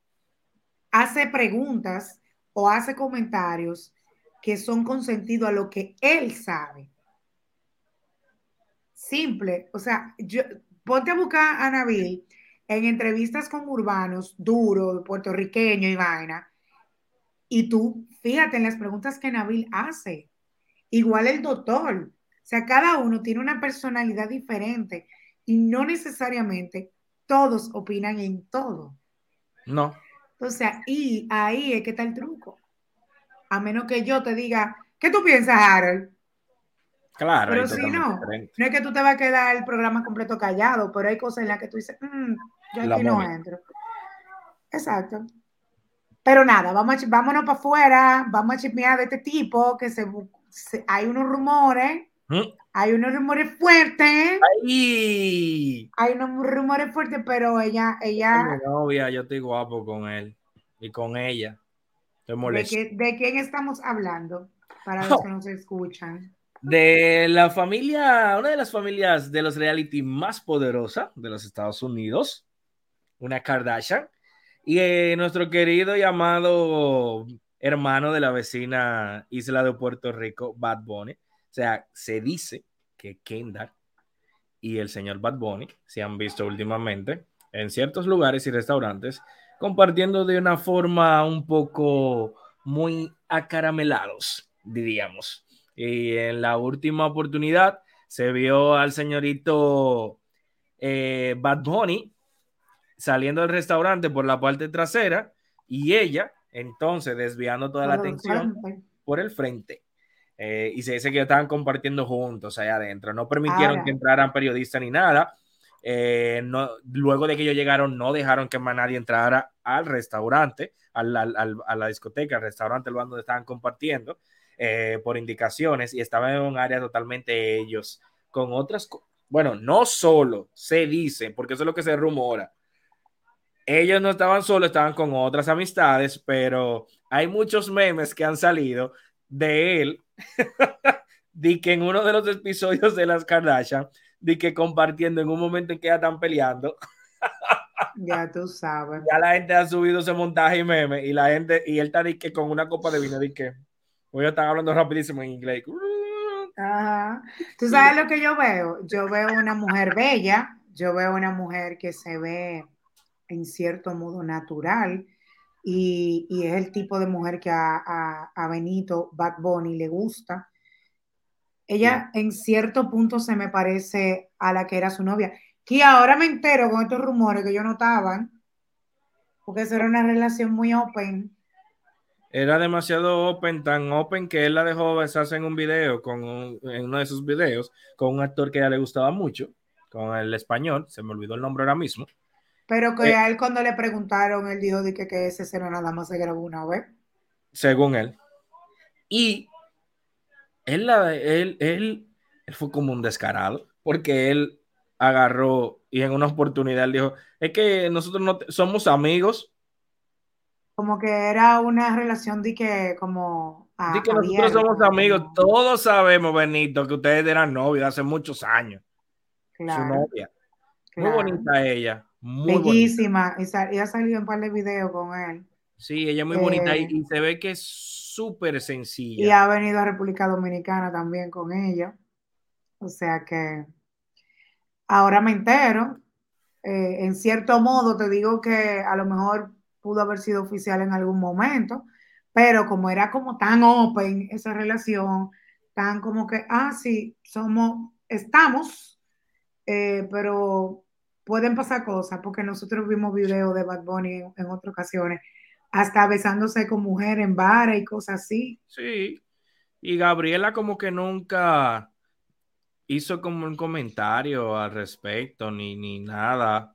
hace preguntas o hace comentarios que son con sentido a lo que él sabe. Simple, o sea, yo, ponte a buscar a Nabil en entrevistas con urbanos, duro, puertorriqueño y vaina, y tú fíjate en las preguntas que Nabil hace. Igual el doctor, o sea, cada uno tiene una personalidad diferente y no necesariamente todos opinan en todo. No. O sea, y ahí es que está el truco. A menos que yo te diga, ¿qué tú piensas, Harold? Claro. Pero si no, diferente. no es que tú te vas a quedar el programa completo callado, pero hay cosas en las que tú dices, mmm, yo aquí no entro. Exacto. Pero nada, vamos a, vámonos para afuera, vamos a chismear de este tipo, que se, se hay unos rumores, ¿Mm? hay unos rumores fuertes. ¡Ay! Hay unos rumores fuertes, pero ella, ella. Mi novia, yo estoy guapo con él y con ella. Estoy ¿De, molesto. qué, ¿De quién estamos hablando? Para los Oh. que nos escuchan. De la familia, una de las familias de los reality más poderosa de los Estados Unidos, una Kardashian, y eh, nuestro querido y amado hermano de la vecina isla de Puerto Rico, Bad Bunny. O sea, se dice que Kendall y el señor Bad Bunny se han visto últimamente en ciertos lugares y restaurantes compartiendo de una forma un poco muy acaramelados, diríamos. Y en la última oportunidad se vio al señorito eh, Bad Bunny saliendo del restaurante por la parte trasera y ella entonces desviando toda la atención por el frente. Eh, y se dice que estaban compartiendo juntos allá adentro. No permitieron que entraran periodistas ni nada. Eh, no, luego de que ellos llegaron, no dejaron que más nadie entrara al restaurante, al, al, a la discoteca, al restaurante, el donde estaban compartiendo, eh, por indicaciones, y estaban en un área totalmente ellos, con otras, bueno, no solo se dice, porque eso es lo que se rumora, ellos no estaban solos, estaban con otras amistades, pero hay muchos memes que han salido de él di que en uno de los episodios de las Kardashian, di que compartiendo en un momento en que ya están peleando. Ya tú sabes. Ya la gente ha subido ese montaje y meme y la gente, y él está di que con una copa de vino, di que, voy a estar hablando rapidísimo en inglés. Ajá. Tú sabes lo que yo veo. Yo veo una mujer bella, yo veo una mujer que se ve en cierto modo natural, y, es el tipo de mujer que a, Benito Bad Bunny le gusta. Ella en cierto punto se me parece a la que era su novia. Que ahora me entero con estos rumores que yo notaban, porque eso era una relación muy open. Era demasiado open, tan open que él la dejó besarse en un video, con en uno de sus videos, con un actor que a ella le gustaba mucho, con el español, se me olvidó el nombre ahora mismo. Pero que eh, a él cuando le preguntaron, él dijo de que, que ese escena nada más se grabó una vez. Según él. Y él, él, él, él fue como un descarado, porque él agarró y en una oportunidad él dijo, es que nosotros no somos amigos. Como que era una relación de que como... de que nosotros somos amigos, todos sabemos, Benito, que ustedes eran novios hace muchos años. Claro. Su novia. Muy bonita ella. Bellísima. Y, ha salido un par de videos con él. Sí, ella es muy bonita y, eh, se ve que es súper sencilla. Y ha venido a República Dominicana también con ella. O sea que ahora me entero. Eh, en cierto modo, te digo que a lo mejor pudo haber sido oficial en algún momento, pero como era como tan open esa relación, tan como que, ah, sí, somos, estamos, eh, pero pueden pasar cosas, porque nosotros vimos videos de Bad Bunny en, otras ocasiones, hasta besándose con mujeres en bares y cosas así. Sí, y Gabriela como que nunca hizo como un comentario al respecto, ni, ni nada.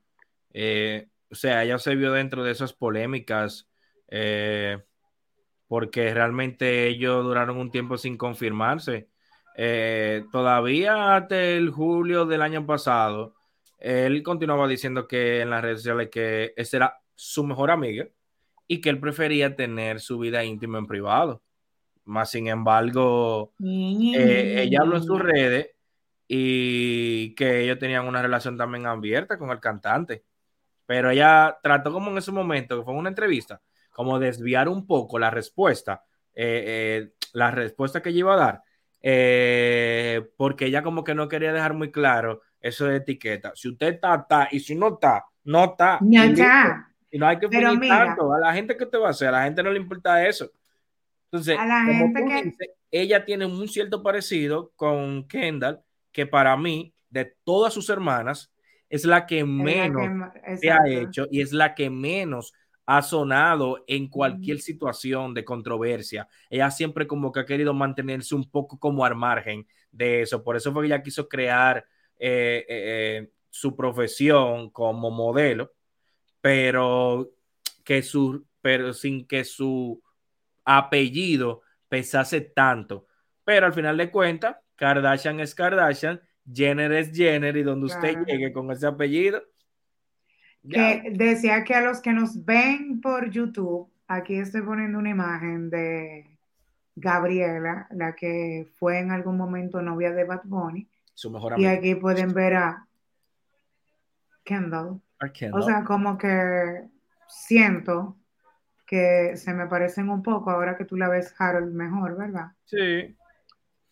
Eh, o sea, ella se vio dentro de esas polémicas, eh, porque realmente ellos duraron un tiempo sin confirmarse. Eh, todavía hasta el julio del año pasado, él continuaba diciendo que en las redes sociales que esa era su mejor amiga y que él prefería tener su vida íntima en privado. Más sin embargo, eh, ella habló en sus redes y que ellos tenían una relación también abierta con el cantante. Pero ella trató como en ese momento, que fue una entrevista, como desviar un poco la respuesta, eh, eh, la respuesta que ella iba a dar, porque ella como que no quería dejar muy claro eso de etiqueta. Si usted está, está, y si no está, no está. No está. Y no hay que poner tanto. A la gente que te va a hacer, a la gente no le importa eso. Entonces, a la gente que... ella tiene un cierto parecido con Kendall, que para mí, de todas sus hermanas, es la que menos se ha hecho y es la que menos ha sonado en cualquier situación de controversia. Ella siempre como que ha querido mantenerse un poco como al margen de eso. Por eso fue que ella quiso crear eh, eh, su profesión como modelo, pero, que su, pero sin que su apellido pesase tanto. Pero al final de cuentas, Kardashian es Kardashian, Jenner es Jenner, y donde usted llegue con ese apellido. Que decía que a los que nos ven por YouTube, aquí estoy poniendo una imagen de Gabriela, la que fue en algún momento novia de Bad Bunny, su mejor Y aquí pueden ver a Kendall. O sea, como que siento que se me parecen un poco ahora que tú la ves Harold mejor, ¿verdad? Sí. Eh,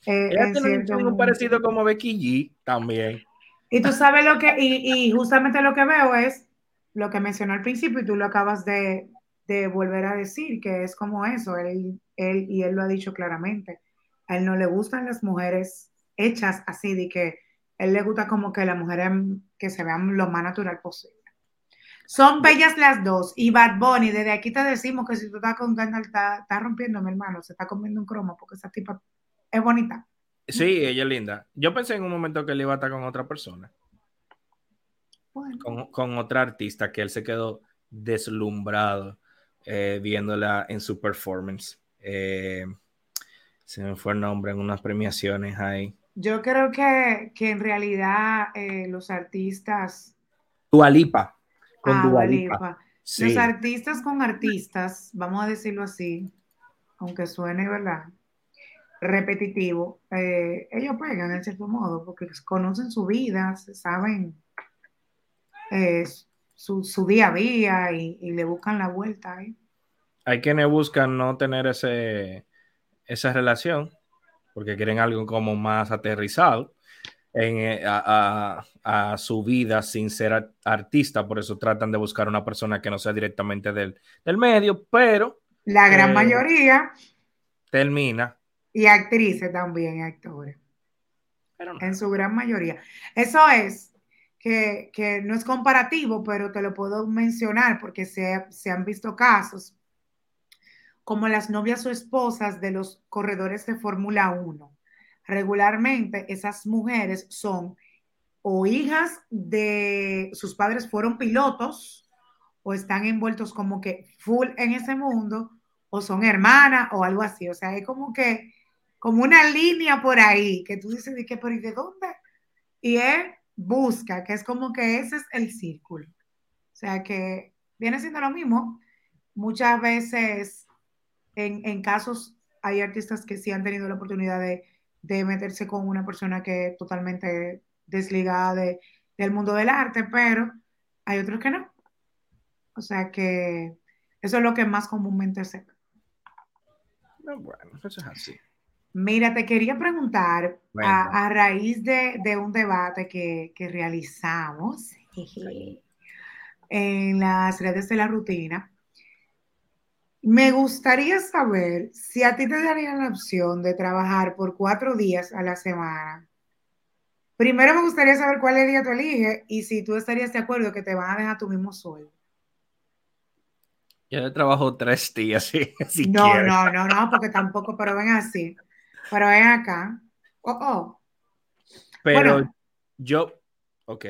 Ella tiene un parecido como Becky G también. Y tú sabes lo que, y, justamente lo que veo es lo que mencionó al principio y tú lo acabas de, de volver a decir, que es como eso, él, él, y él lo ha dicho claramente, a él no le gustan las mujeres hechas así, de que él le gusta como que las mujeres que se vean lo más natural posible. Son bellas las dos. Y Bad Bunny, desde aquí te decimos que si tú estás con Gandalf, está, rompiendo, mi hermano. Se está comiendo un cromo porque esa tipa es bonita. Sí, ella es linda. Yo pensé en un momento que él iba a estar con otra persona. Con, otra artista que él se quedó deslumbrado eh, viéndola en su performance. Eh, se me fue el nombre en unas premiaciones ahí. Yo creo que, en realidad eh, los artistas. Dualipa. Con ah, Dualipa. Los artistas con artistas, vamos a decirlo así, aunque suene, ¿verdad? Repetitivo, eh, ellos pegan en cierto modo, porque conocen su vida, saben eh, su, día a día y, le buscan la vuelta ahí. Hay quienes buscan no tener ese, esa relación, porque quieren algo como más aterrizado en, eh, a, su vida sin ser artista, por eso tratan de buscar una persona que no sea directamente del, medio, pero... La gran eh, mayoría... Termina. Y actrices también, actores. En su gran mayoría. Eso es que, no es comparativo, pero te lo puedo mencionar porque se, se han visto casos como las novias o esposas de los corredores de Fórmula 1 regularmente esas mujeres son o hijas de sus padres fueron pilotos o están envueltos como que full en ese mundo o son hermanas o algo así. O sea, es como que, como una línea por ahí que tú dices, ¿de qué, pero ¿y de dónde? Y él busca, que es como que ese es el círculo. O sea, que viene siendo lo mismo. Muchas veces en, en casos hay artistas que sí han tenido la oportunidad de de meterse con una persona que es totalmente desligada de, del mundo del arte, pero hay otros que no. O sea que eso es lo que más comúnmente se ve. Bueno, eso es así. Mira, te quería preguntar a, raíz de, un debate que, que realizamos en las redes de la rutina, me gustaría saber si a ti te darían la opción de trabajar por cuatro días a la semana. Primero me gustaría saber cuál día tú eliges y si tú estarías de acuerdo que te van a dejar tu mismo sueldo. Yo trabajo tres días, sí. no, no, no, no, porque tampoco, pero ven así. Pero ven acá. Oh, oh. Pero yo, ok.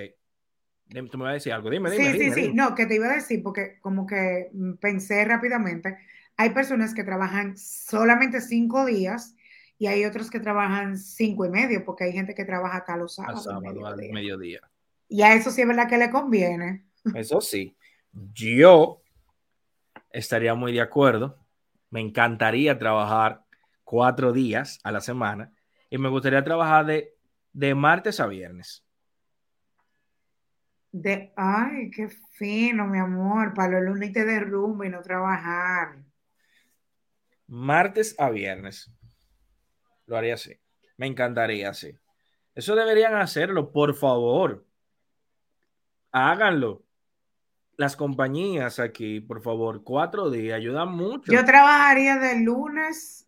Tú me vas a decir algo, dime, dime. Sí, sí, sí, no, que te iba a decir, porque como que pensé rápidamente, hay personas que trabajan solamente cinco días y hay otros que trabajan cinco y medio, porque hay gente que trabaja acá los sábados. Al sábado, al mediodía. Y a eso sí es verdad que le conviene. Eso sí. Yo estaría muy de acuerdo. Me encantaría trabajar cuatro días a la semana y me gustaría trabajar de, de martes a viernes. De, ay, qué fino, mi amor, para los lunes te derrumbe y no trabajar. Martes a viernes. Lo haría así. Me encantaría así. Eso deberían hacerlo, por favor. Háganlo. Las compañías aquí, por favor, cuatro días, ayudan mucho. Yo trabajaría de lunes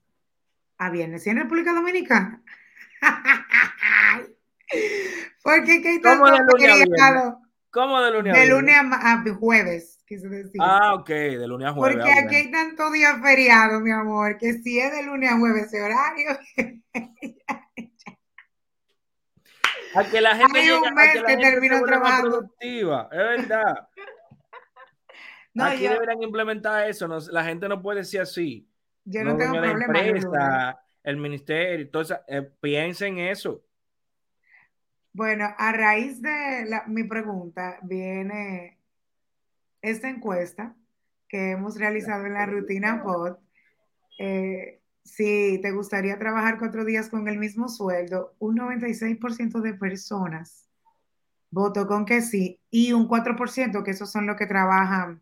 a viernes. ¿Y en República Dominicana? Porque que hay tanto ¿Cómo de lunes a De lunes a, jueves, quise decir. Ah, ok, de lunes a jueves. Porque aquí hay tanto día feriado, mi amor, que si es de lunes a jueves ese horario. a que la gente hay un mes que, termino trabajando. productiva, es verdad. no, aquí deberían implementar eso, la gente no puede ser así. Yo no, tengo problema. Empresa, el ministerio, entonces eh, piensen en eso. Bueno, a raíz de mi pregunta viene esta encuesta que hemos realizado en la rutina POD. Eh, si te gustaría trabajar cuatro días con el mismo sueldo, un 96% de personas votó con que sí y un 4% que esos son los que trabajan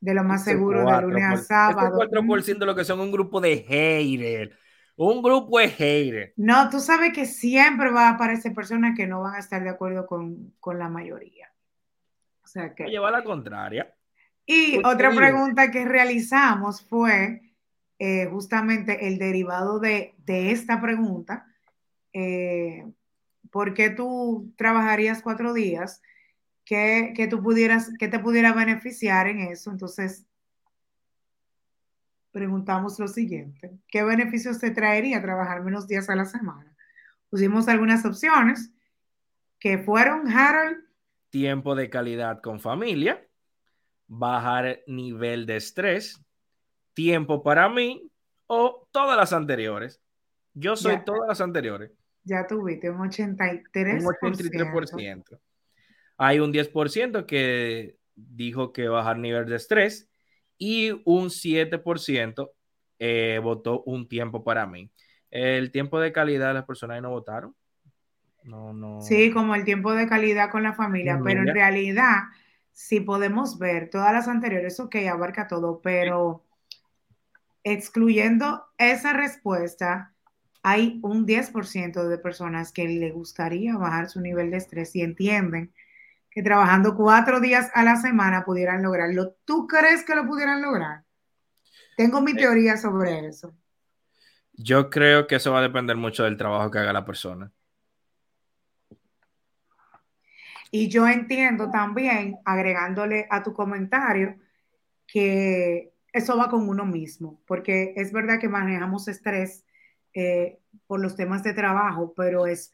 de lo más seguro de lunes a sábado. Este 4% lo que son un grupo de haters un grupo de haters. No, tú sabes que siempre va a aparecer personas que no van a estar de acuerdo con, la mayoría. O sea que. Lleva la contraria. Y otra pregunta que realizamos fue eh, justamente el derivado de, esta pregunta. eh, ¿por qué tú trabajarías cuatro días? Que, que tú pudieras, que te pudiera beneficiar en eso. Entonces, preguntamos lo siguiente, ¿qué beneficios te traería trabajar menos días a la semana? Pusimos algunas opciones que fueron, Harold. Tiempo de calidad con familia, bajar nivel de estrés, tiempo para mí o todas las anteriores. Yo soy Ya. todas las anteriores. Ya tuviste un 83%. Un 83%. Hay un 10% que dijo que bajar nivel de estrés y un 7% eh, votó un tiempo para mí. El tiempo de calidad las personas no votaron. No, no. Sí, como el tiempo de calidad con la familia, pero en realidad, si podemos ver todas las anteriores, ok, abarca todo, pero excluyendo esa respuesta, hay un 10% de personas que le gustaría bajar su nivel de estrés y entienden que trabajando cuatro días a la semana pudieran lograrlo. ¿Tú crees que lo pudieran lograr? Tengo mi teoría sobre eso. Yo creo que eso va a depender mucho del trabajo que haga la persona. Y yo entiendo también, agregándole a tu comentario, que eso va con uno mismo, porque es verdad que manejamos estrés eh, por los temas de trabajo, pero es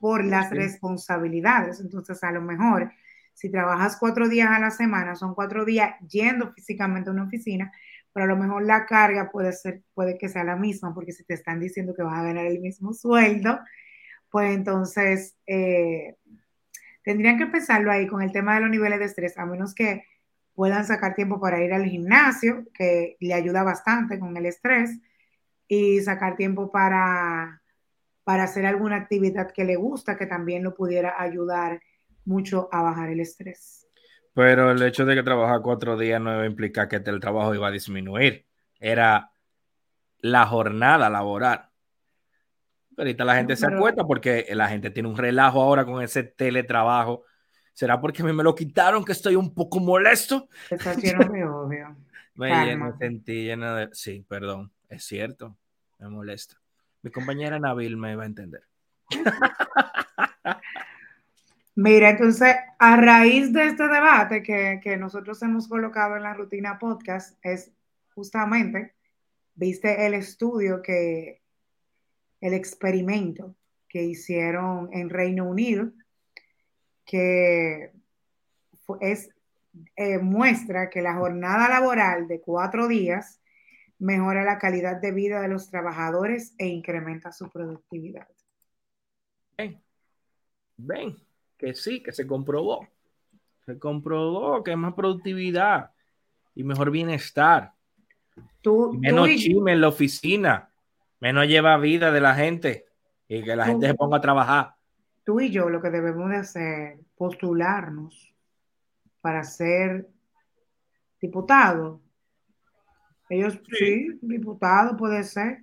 por las Sí. responsabilidades. Entonces, a lo mejor, si trabajas cuatro días a la semana, son cuatro días yendo físicamente a una oficina, pero a lo mejor la carga puede ser, puede que sea la misma, porque si te están diciendo que vas a ganar el mismo sueldo, pues entonces eh, tendrían que pensarlo ahí con el tema de los niveles de estrés, a menos que puedan sacar tiempo para ir al gimnasio, que le ayuda bastante con el estrés, y sacar tiempo para, para hacer alguna actividad que le gusta, que también lo pudiera ayudar mucho a bajar el estrés. Pero el hecho de que trabajar cuatro días no implica que el trabajo iba a disminuir. Era la jornada laboral. Pero ahorita la gente se Pero- acuesta porque la gente tiene un relajo ahora con ese teletrabajo. ¿Será porque a mí me lo quitaron que estoy un poco molesto? Está lleno de odio. Me lleno, sentí lleno de... Sí, perdón, es cierto, me molesta. Mi compañera Nabil me va a entender. Mira, entonces, a raíz de este debate que, que nosotros hemos colocado en la rutina podcast, es justamente, viste el estudio que, el experimento que hicieron en Reino Unido, que es, eh, muestra que la jornada laboral de cuatro días mejora la calidad de vida de los trabajadores e incrementa su productividad. Ven, ven, que sí, que se comprobó. Se comprobó que hay más productividad y mejor bienestar. Tú, Y tú menos y- chisme en la oficina, menos lleva vida de la gente y que la gente se ponga a trabajar. tú y yo lo que debemos de hacer, postularnos para ser diputado. Ellos, sí, diputado puede ser,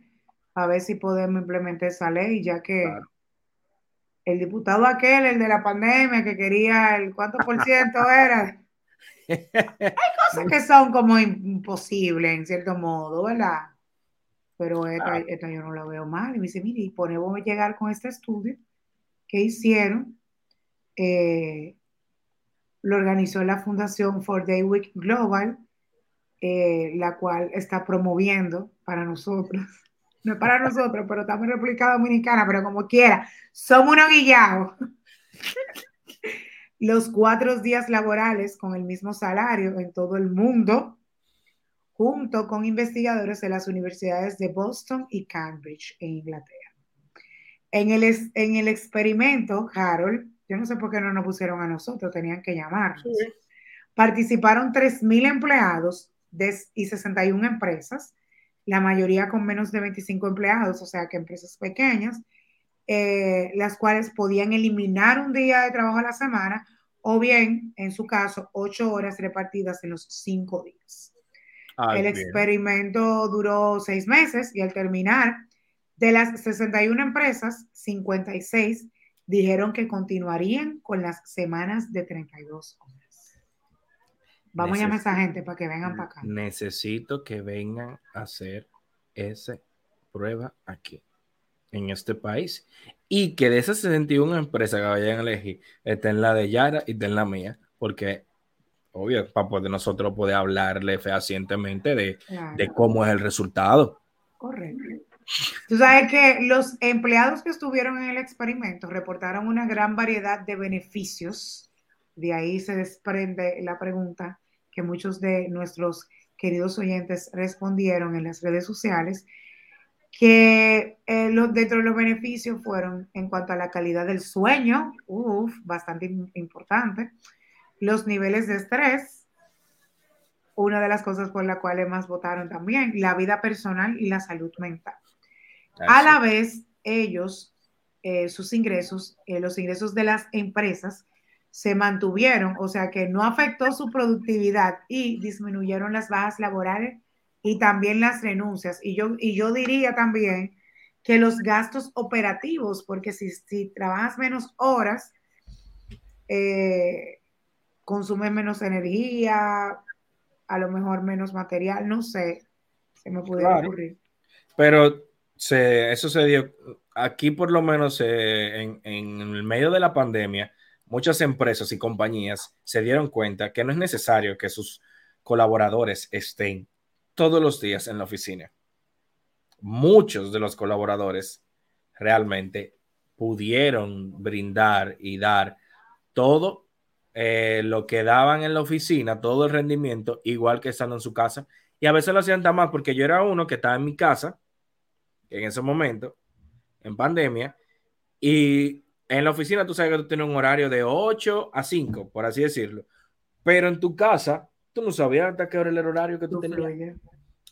a ver si podemos implementar esa ley, ya que Claro. el diputado aquel, el de la pandemia, que quería el cuánto por ciento era, cosas que son como imposibles en cierto modo, ¿verdad? Pero esta, yo no la veo mal. Y me dice, mire, y podemos llegar con este estudio que hicieron, eh, lo organizó la Fundación For Day Week Global, eh, la cual está promoviendo para nosotros, no es para nosotros, pero estamos en República Dominicana, pero como quiera, somos unos guillados. Los cuatro días laborales con el mismo salario en todo el mundo, junto con investigadores de las universidades de Boston y Cambridge en Inglaterra. En el, en el experimento, Harold, yo no sé por qué no nos pusieron a nosotros, tenían que llamarnos. Sí. Participaron 3.000 empleados y 61 empresas, la mayoría con menos de 25 empleados, o sea que empresas pequeñas, eh, las cuales podían eliminar un día de trabajo a la semana o bien, en su caso, ocho horas repartidas en los cinco días. Ay, El bien. experimento duró seis meses y al terminar, de las 61 empresas, 56 dijeron que continuarían con las semanas de 32 horas. Vamos a llamar a esa gente para que vengan para acá. Necesito que vengan a hacer esa prueba aquí, en este país. y que de esas 61 empresas que vayan a elegir, está en la de Yara y está en la mía, porque, obvio, para poder nosotros poder hablarle fehacientemente de, Claro. de cómo es el resultado. Correcto. Tú sabes que los empleados que estuvieron en el experimento reportaron una gran variedad de beneficios. De ahí se desprende la pregunta que muchos de nuestros queridos oyentes respondieron en las redes sociales, que eh, los, dentro de los beneficios fueron en cuanto a la calidad del sueño, uf, bastante im- importante, los niveles de estrés, una de las cosas por las cuales más votaron también, la vida personal y la salud mental. A la vez, ellos, eh, sus ingresos, eh, los ingresos de las empresas, se mantuvieron, o sea que no afectó su productividad y disminuyeron las bajas laborales y también las renuncias. Y yo, y yo diría también que los gastos operativos, porque si, si trabajas menos horas, eh, consumes menos energía, a lo mejor menos material, no sé, se me pudiera Claro. ocurrir. Pero se, eso se dio, aquí por lo menos eh, en, en el medio de la pandemia, muchas empresas y compañías se dieron cuenta que no es necesario que sus colaboradores estén todos los días en la oficina. Muchos de los colaboradores realmente pudieron brindar y dar todo eh, lo que daban en la oficina, todo el rendimiento, igual que estando en su casa. Y a veces lo hacían tan mal porque yo era uno que estaba en mi casa en ese momento, en pandemia, y en la oficina tú sabes que tú tienes un horario de 8 a 5, por así decirlo, pero en tu casa tú no sabías hasta qué hora era el horario que tú tenías,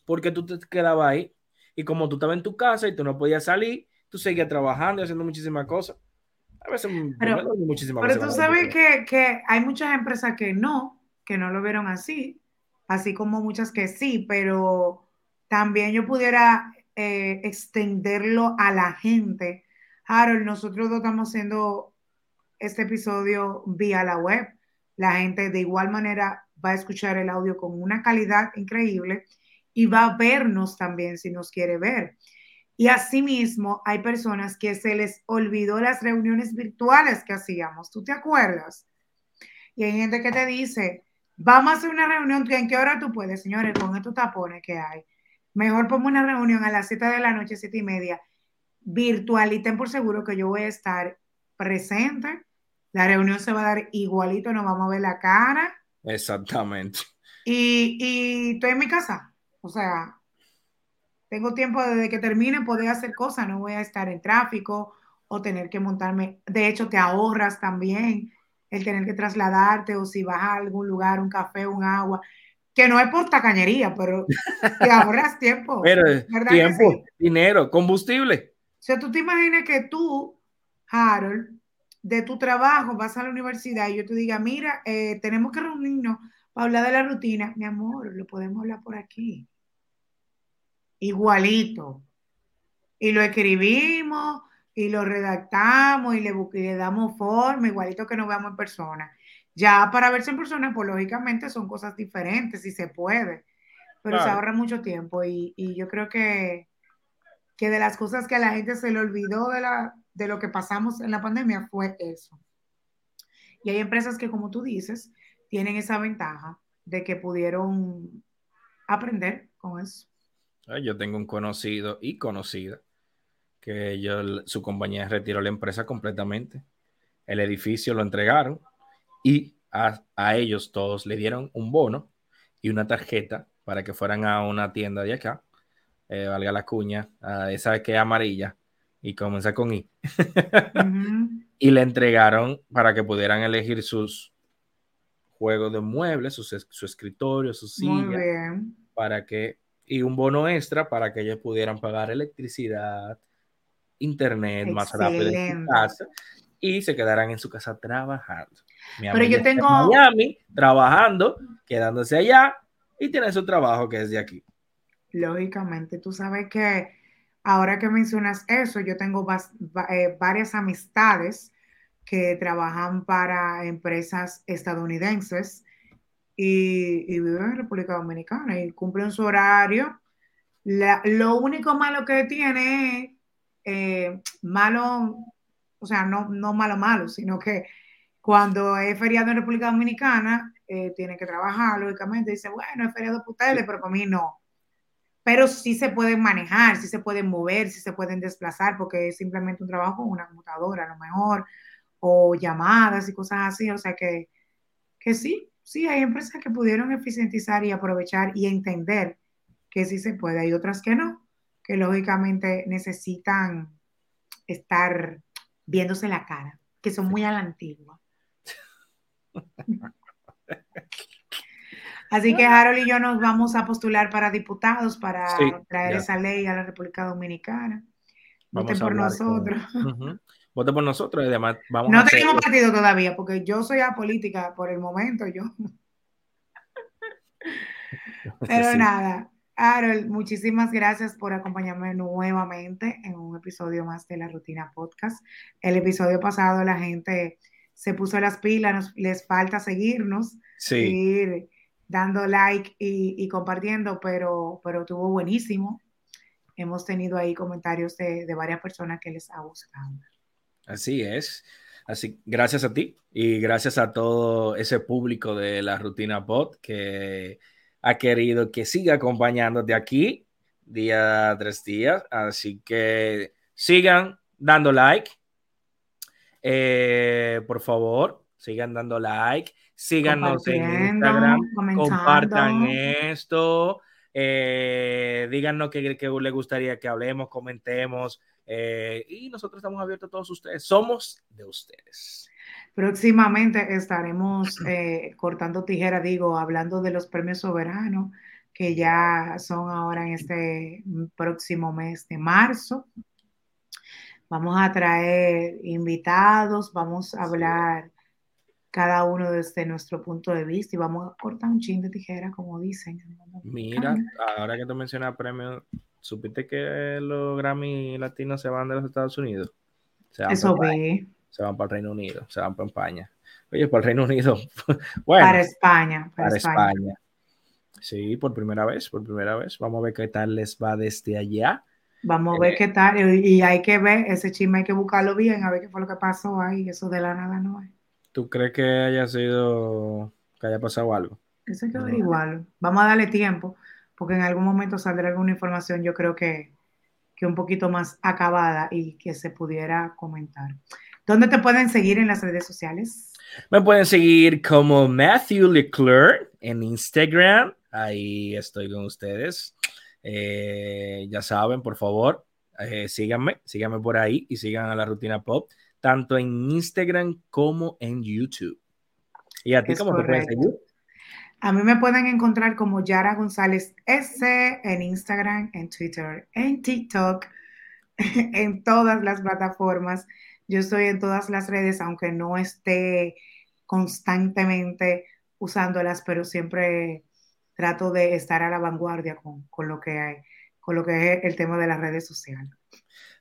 porque tú te quedabas ahí, y como tú estabas en tu casa y tú no podías salir, tú seguías trabajando y haciendo muchísimas cosas. A veces Pero- me dormí muchísimas Pero tú sabes que, que hay muchas empresas que no, que no lo vieron así, así como muchas que sí, pero también yo pudiera eh, extenderlo a la gente. Harold, nosotros dos estamos haciendo este episodio vía la web. La gente de igual manera va a escuchar el audio con una calidad increíble y va a vernos también si nos quiere ver. Y asimismo, hay personas que se les olvidó las reuniones virtuales que hacíamos. ¿Tú te acuerdas? Y hay gente que te dice, vamos a hacer una reunión, ¿en qué hora tú puedes, señores? Con estos tapones que hay. Mejor ponme una reunión a las 7 de la noche, 7 y media, virtual, y ten por seguro que yo voy a estar presente. La reunión se va a dar igualito, nos vamos a ver la cara. Exactamente. Y, y estoy en mi casa. O sea, tengo tiempo desde que termine poder hacer cosas, no voy a estar en tráfico o tener que montarme. De hecho, te ahorras también el tener que trasladarte o si vas a algún lugar, un café, un agua, que no es por tacañería, pero te ahorras tiempo. Pero ¿Verdad que tiempo, sí? dinero, combustible. O sea, tú te imaginas que tú, Harold, de tu trabajo vas a la universidad y yo te diga, mira, eh, tenemos que reunirnos para hablar de la rutina. Mi amor, lo podemos hablar por aquí. Igualito. Y lo escribimos y lo redactamos y le, y le damos forma, igualito que nos veamos en persona. Ya para verse en persona, pues lógicamente son cosas diferentes, si se puede, pero se ahorra mucho tiempo y, y yo creo que, que de las cosas que a la gente se le olvidó de, la, de lo que pasamos en la pandemia fue eso. Y hay empresas que, como tú dices, tienen esa ventaja de que pudieron aprender con eso. Ah, Yo tengo un conocido y conocida que ellos, su compañía retiró la empresa completamente. El edificio lo entregaron y a, a ellos todos le dieron un bono y una tarjeta para que fueran a una tienda de acá, eh, valga la cuña, a esa que es amarilla y comienza con I. Y le entregaron para que pudieran elegir sus juegos de muebles, su escritorio, su silla, para que, y un bono extra para que ellos pudieran pagar electricidad, internet más rápido en su casa y se quedaran en su casa trabajando. Mi Pero yo está en tengo- Miami trabajando, quedándose allá y tiene su trabajo que es de aquí. Lógicamente, tú sabes que ahora que mencionas eso, yo tengo va- eh, varias amistades que trabajan para empresas estadounidenses y, y viven en República Dominicana y cumplen su horario. La- lo único malo que tiene es, eh, malo o sea, no, no malo malo, sino que cuando es feriado en República Dominicana, eh, tiene que trabajar, lógicamente, dice, bueno, es feriado para ustedes, pero para mí no. Pero sí se pueden manejar, sí se pueden mover, sí se pueden desplazar, porque es simplemente un trabajo con una computadora, a lo mejor, o llamadas y cosas así, o sea que, que sí, sí, hay empresas que pudieron eficientizar y aprovechar y entender que sí se puede, hay otras que no, que lógicamente necesitan estar viéndose la cara, que son muy a la antigua. Así que Harold y yo nos vamos a postular para diputados para traer esa ley a la República Dominicana. Voten por nosotros. Voten por nosotros y además vamos no tenemos partido todavía, porque yo soy apolítica por el momento, yo. Pero nada, Harold, muchísimas gracias por acompañarme nuevamente en un episodio más de la Rutina Podcast. El episodio pasado la gente se puso las pilas, les falta seguirnos, seguir dando like y, compartiendo, pero, pero estuvo buenísimo. Hemos tenido ahí comentarios de, varias personas que les ha gustado. Así es. Así, gracias a ti y gracias a todo ese público de la rutina pod que ha querido que siga acompañándote aquí día tras día. Así que sigan dando like, eh, por favor, sigan dando like, síganos en Instagram, compartan esto, eh, díganos qué, les gustaría que hablemos, comentemos, eh, y nosotros estamos abiertos a todos ustedes, somos de ustedes. Próximamente estaremos cortando tijera, digo, hablando de los premios soberanos que ya son ahora en este próximo mes de marzo. Vamos a traer invitados, vamos a hablar cada uno desde nuestro punto de vista y vamos a cortar un chin de tijera, como dicen. Mira, ahora que tú mencionas premios, ¿supiste que los Grammy latinos se van de los Estados Unidos? Eso vi. Se van para el Reino Unido, se van para España. Oye, para el Reino Unido. bueno, para España. Para, España. Sí, por primera vez, por primera vez. Vamos a ver qué tal les va desde allá. Vamos a ver eh, qué tal. Y hay que ver, ese chisme hay que buscarlo bien, a ver qué fue lo que pasó ahí. Eso de la nada no es. ¿Tú crees que haya sido, que haya pasado algo? Eso hay que averiguarlo. Vamos a darle tiempo, porque en algún momento saldrá alguna información, yo creo que, que un poquito más acabada y que se pudiera comentar. ¿Dónde te pueden seguir en las redes sociales? Me pueden seguir como Matthew Leclerc en Instagram. Ahí estoy con ustedes. Eh, ya saben, por favor, eh, síganme, síganme por ahí y sigan a la rutina pop, tanto en Instagram como en YouTube. ¿Y a ti cómo te pueden seguir? A mí me pueden encontrar como Yara González S en Instagram, en Twitter, en TikTok, en todas las plataformas. Yo estoy en todas las redes, aunque no esté constantemente usándolas, pero siempre trato de estar a la vanguardia con, lo que hay, con lo que es el tema de las redes sociales.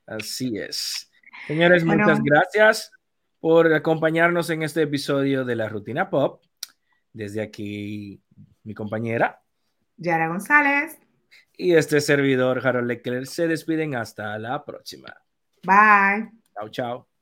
Así es. Señores, muchas gracias por acompañarnos en este episodio de la Rutina Pop. Desde aquí, mi compañera. Yara González. Y este servidor, Harold Leclerc, se despiden hasta la próxima. Bye. Chao, chao.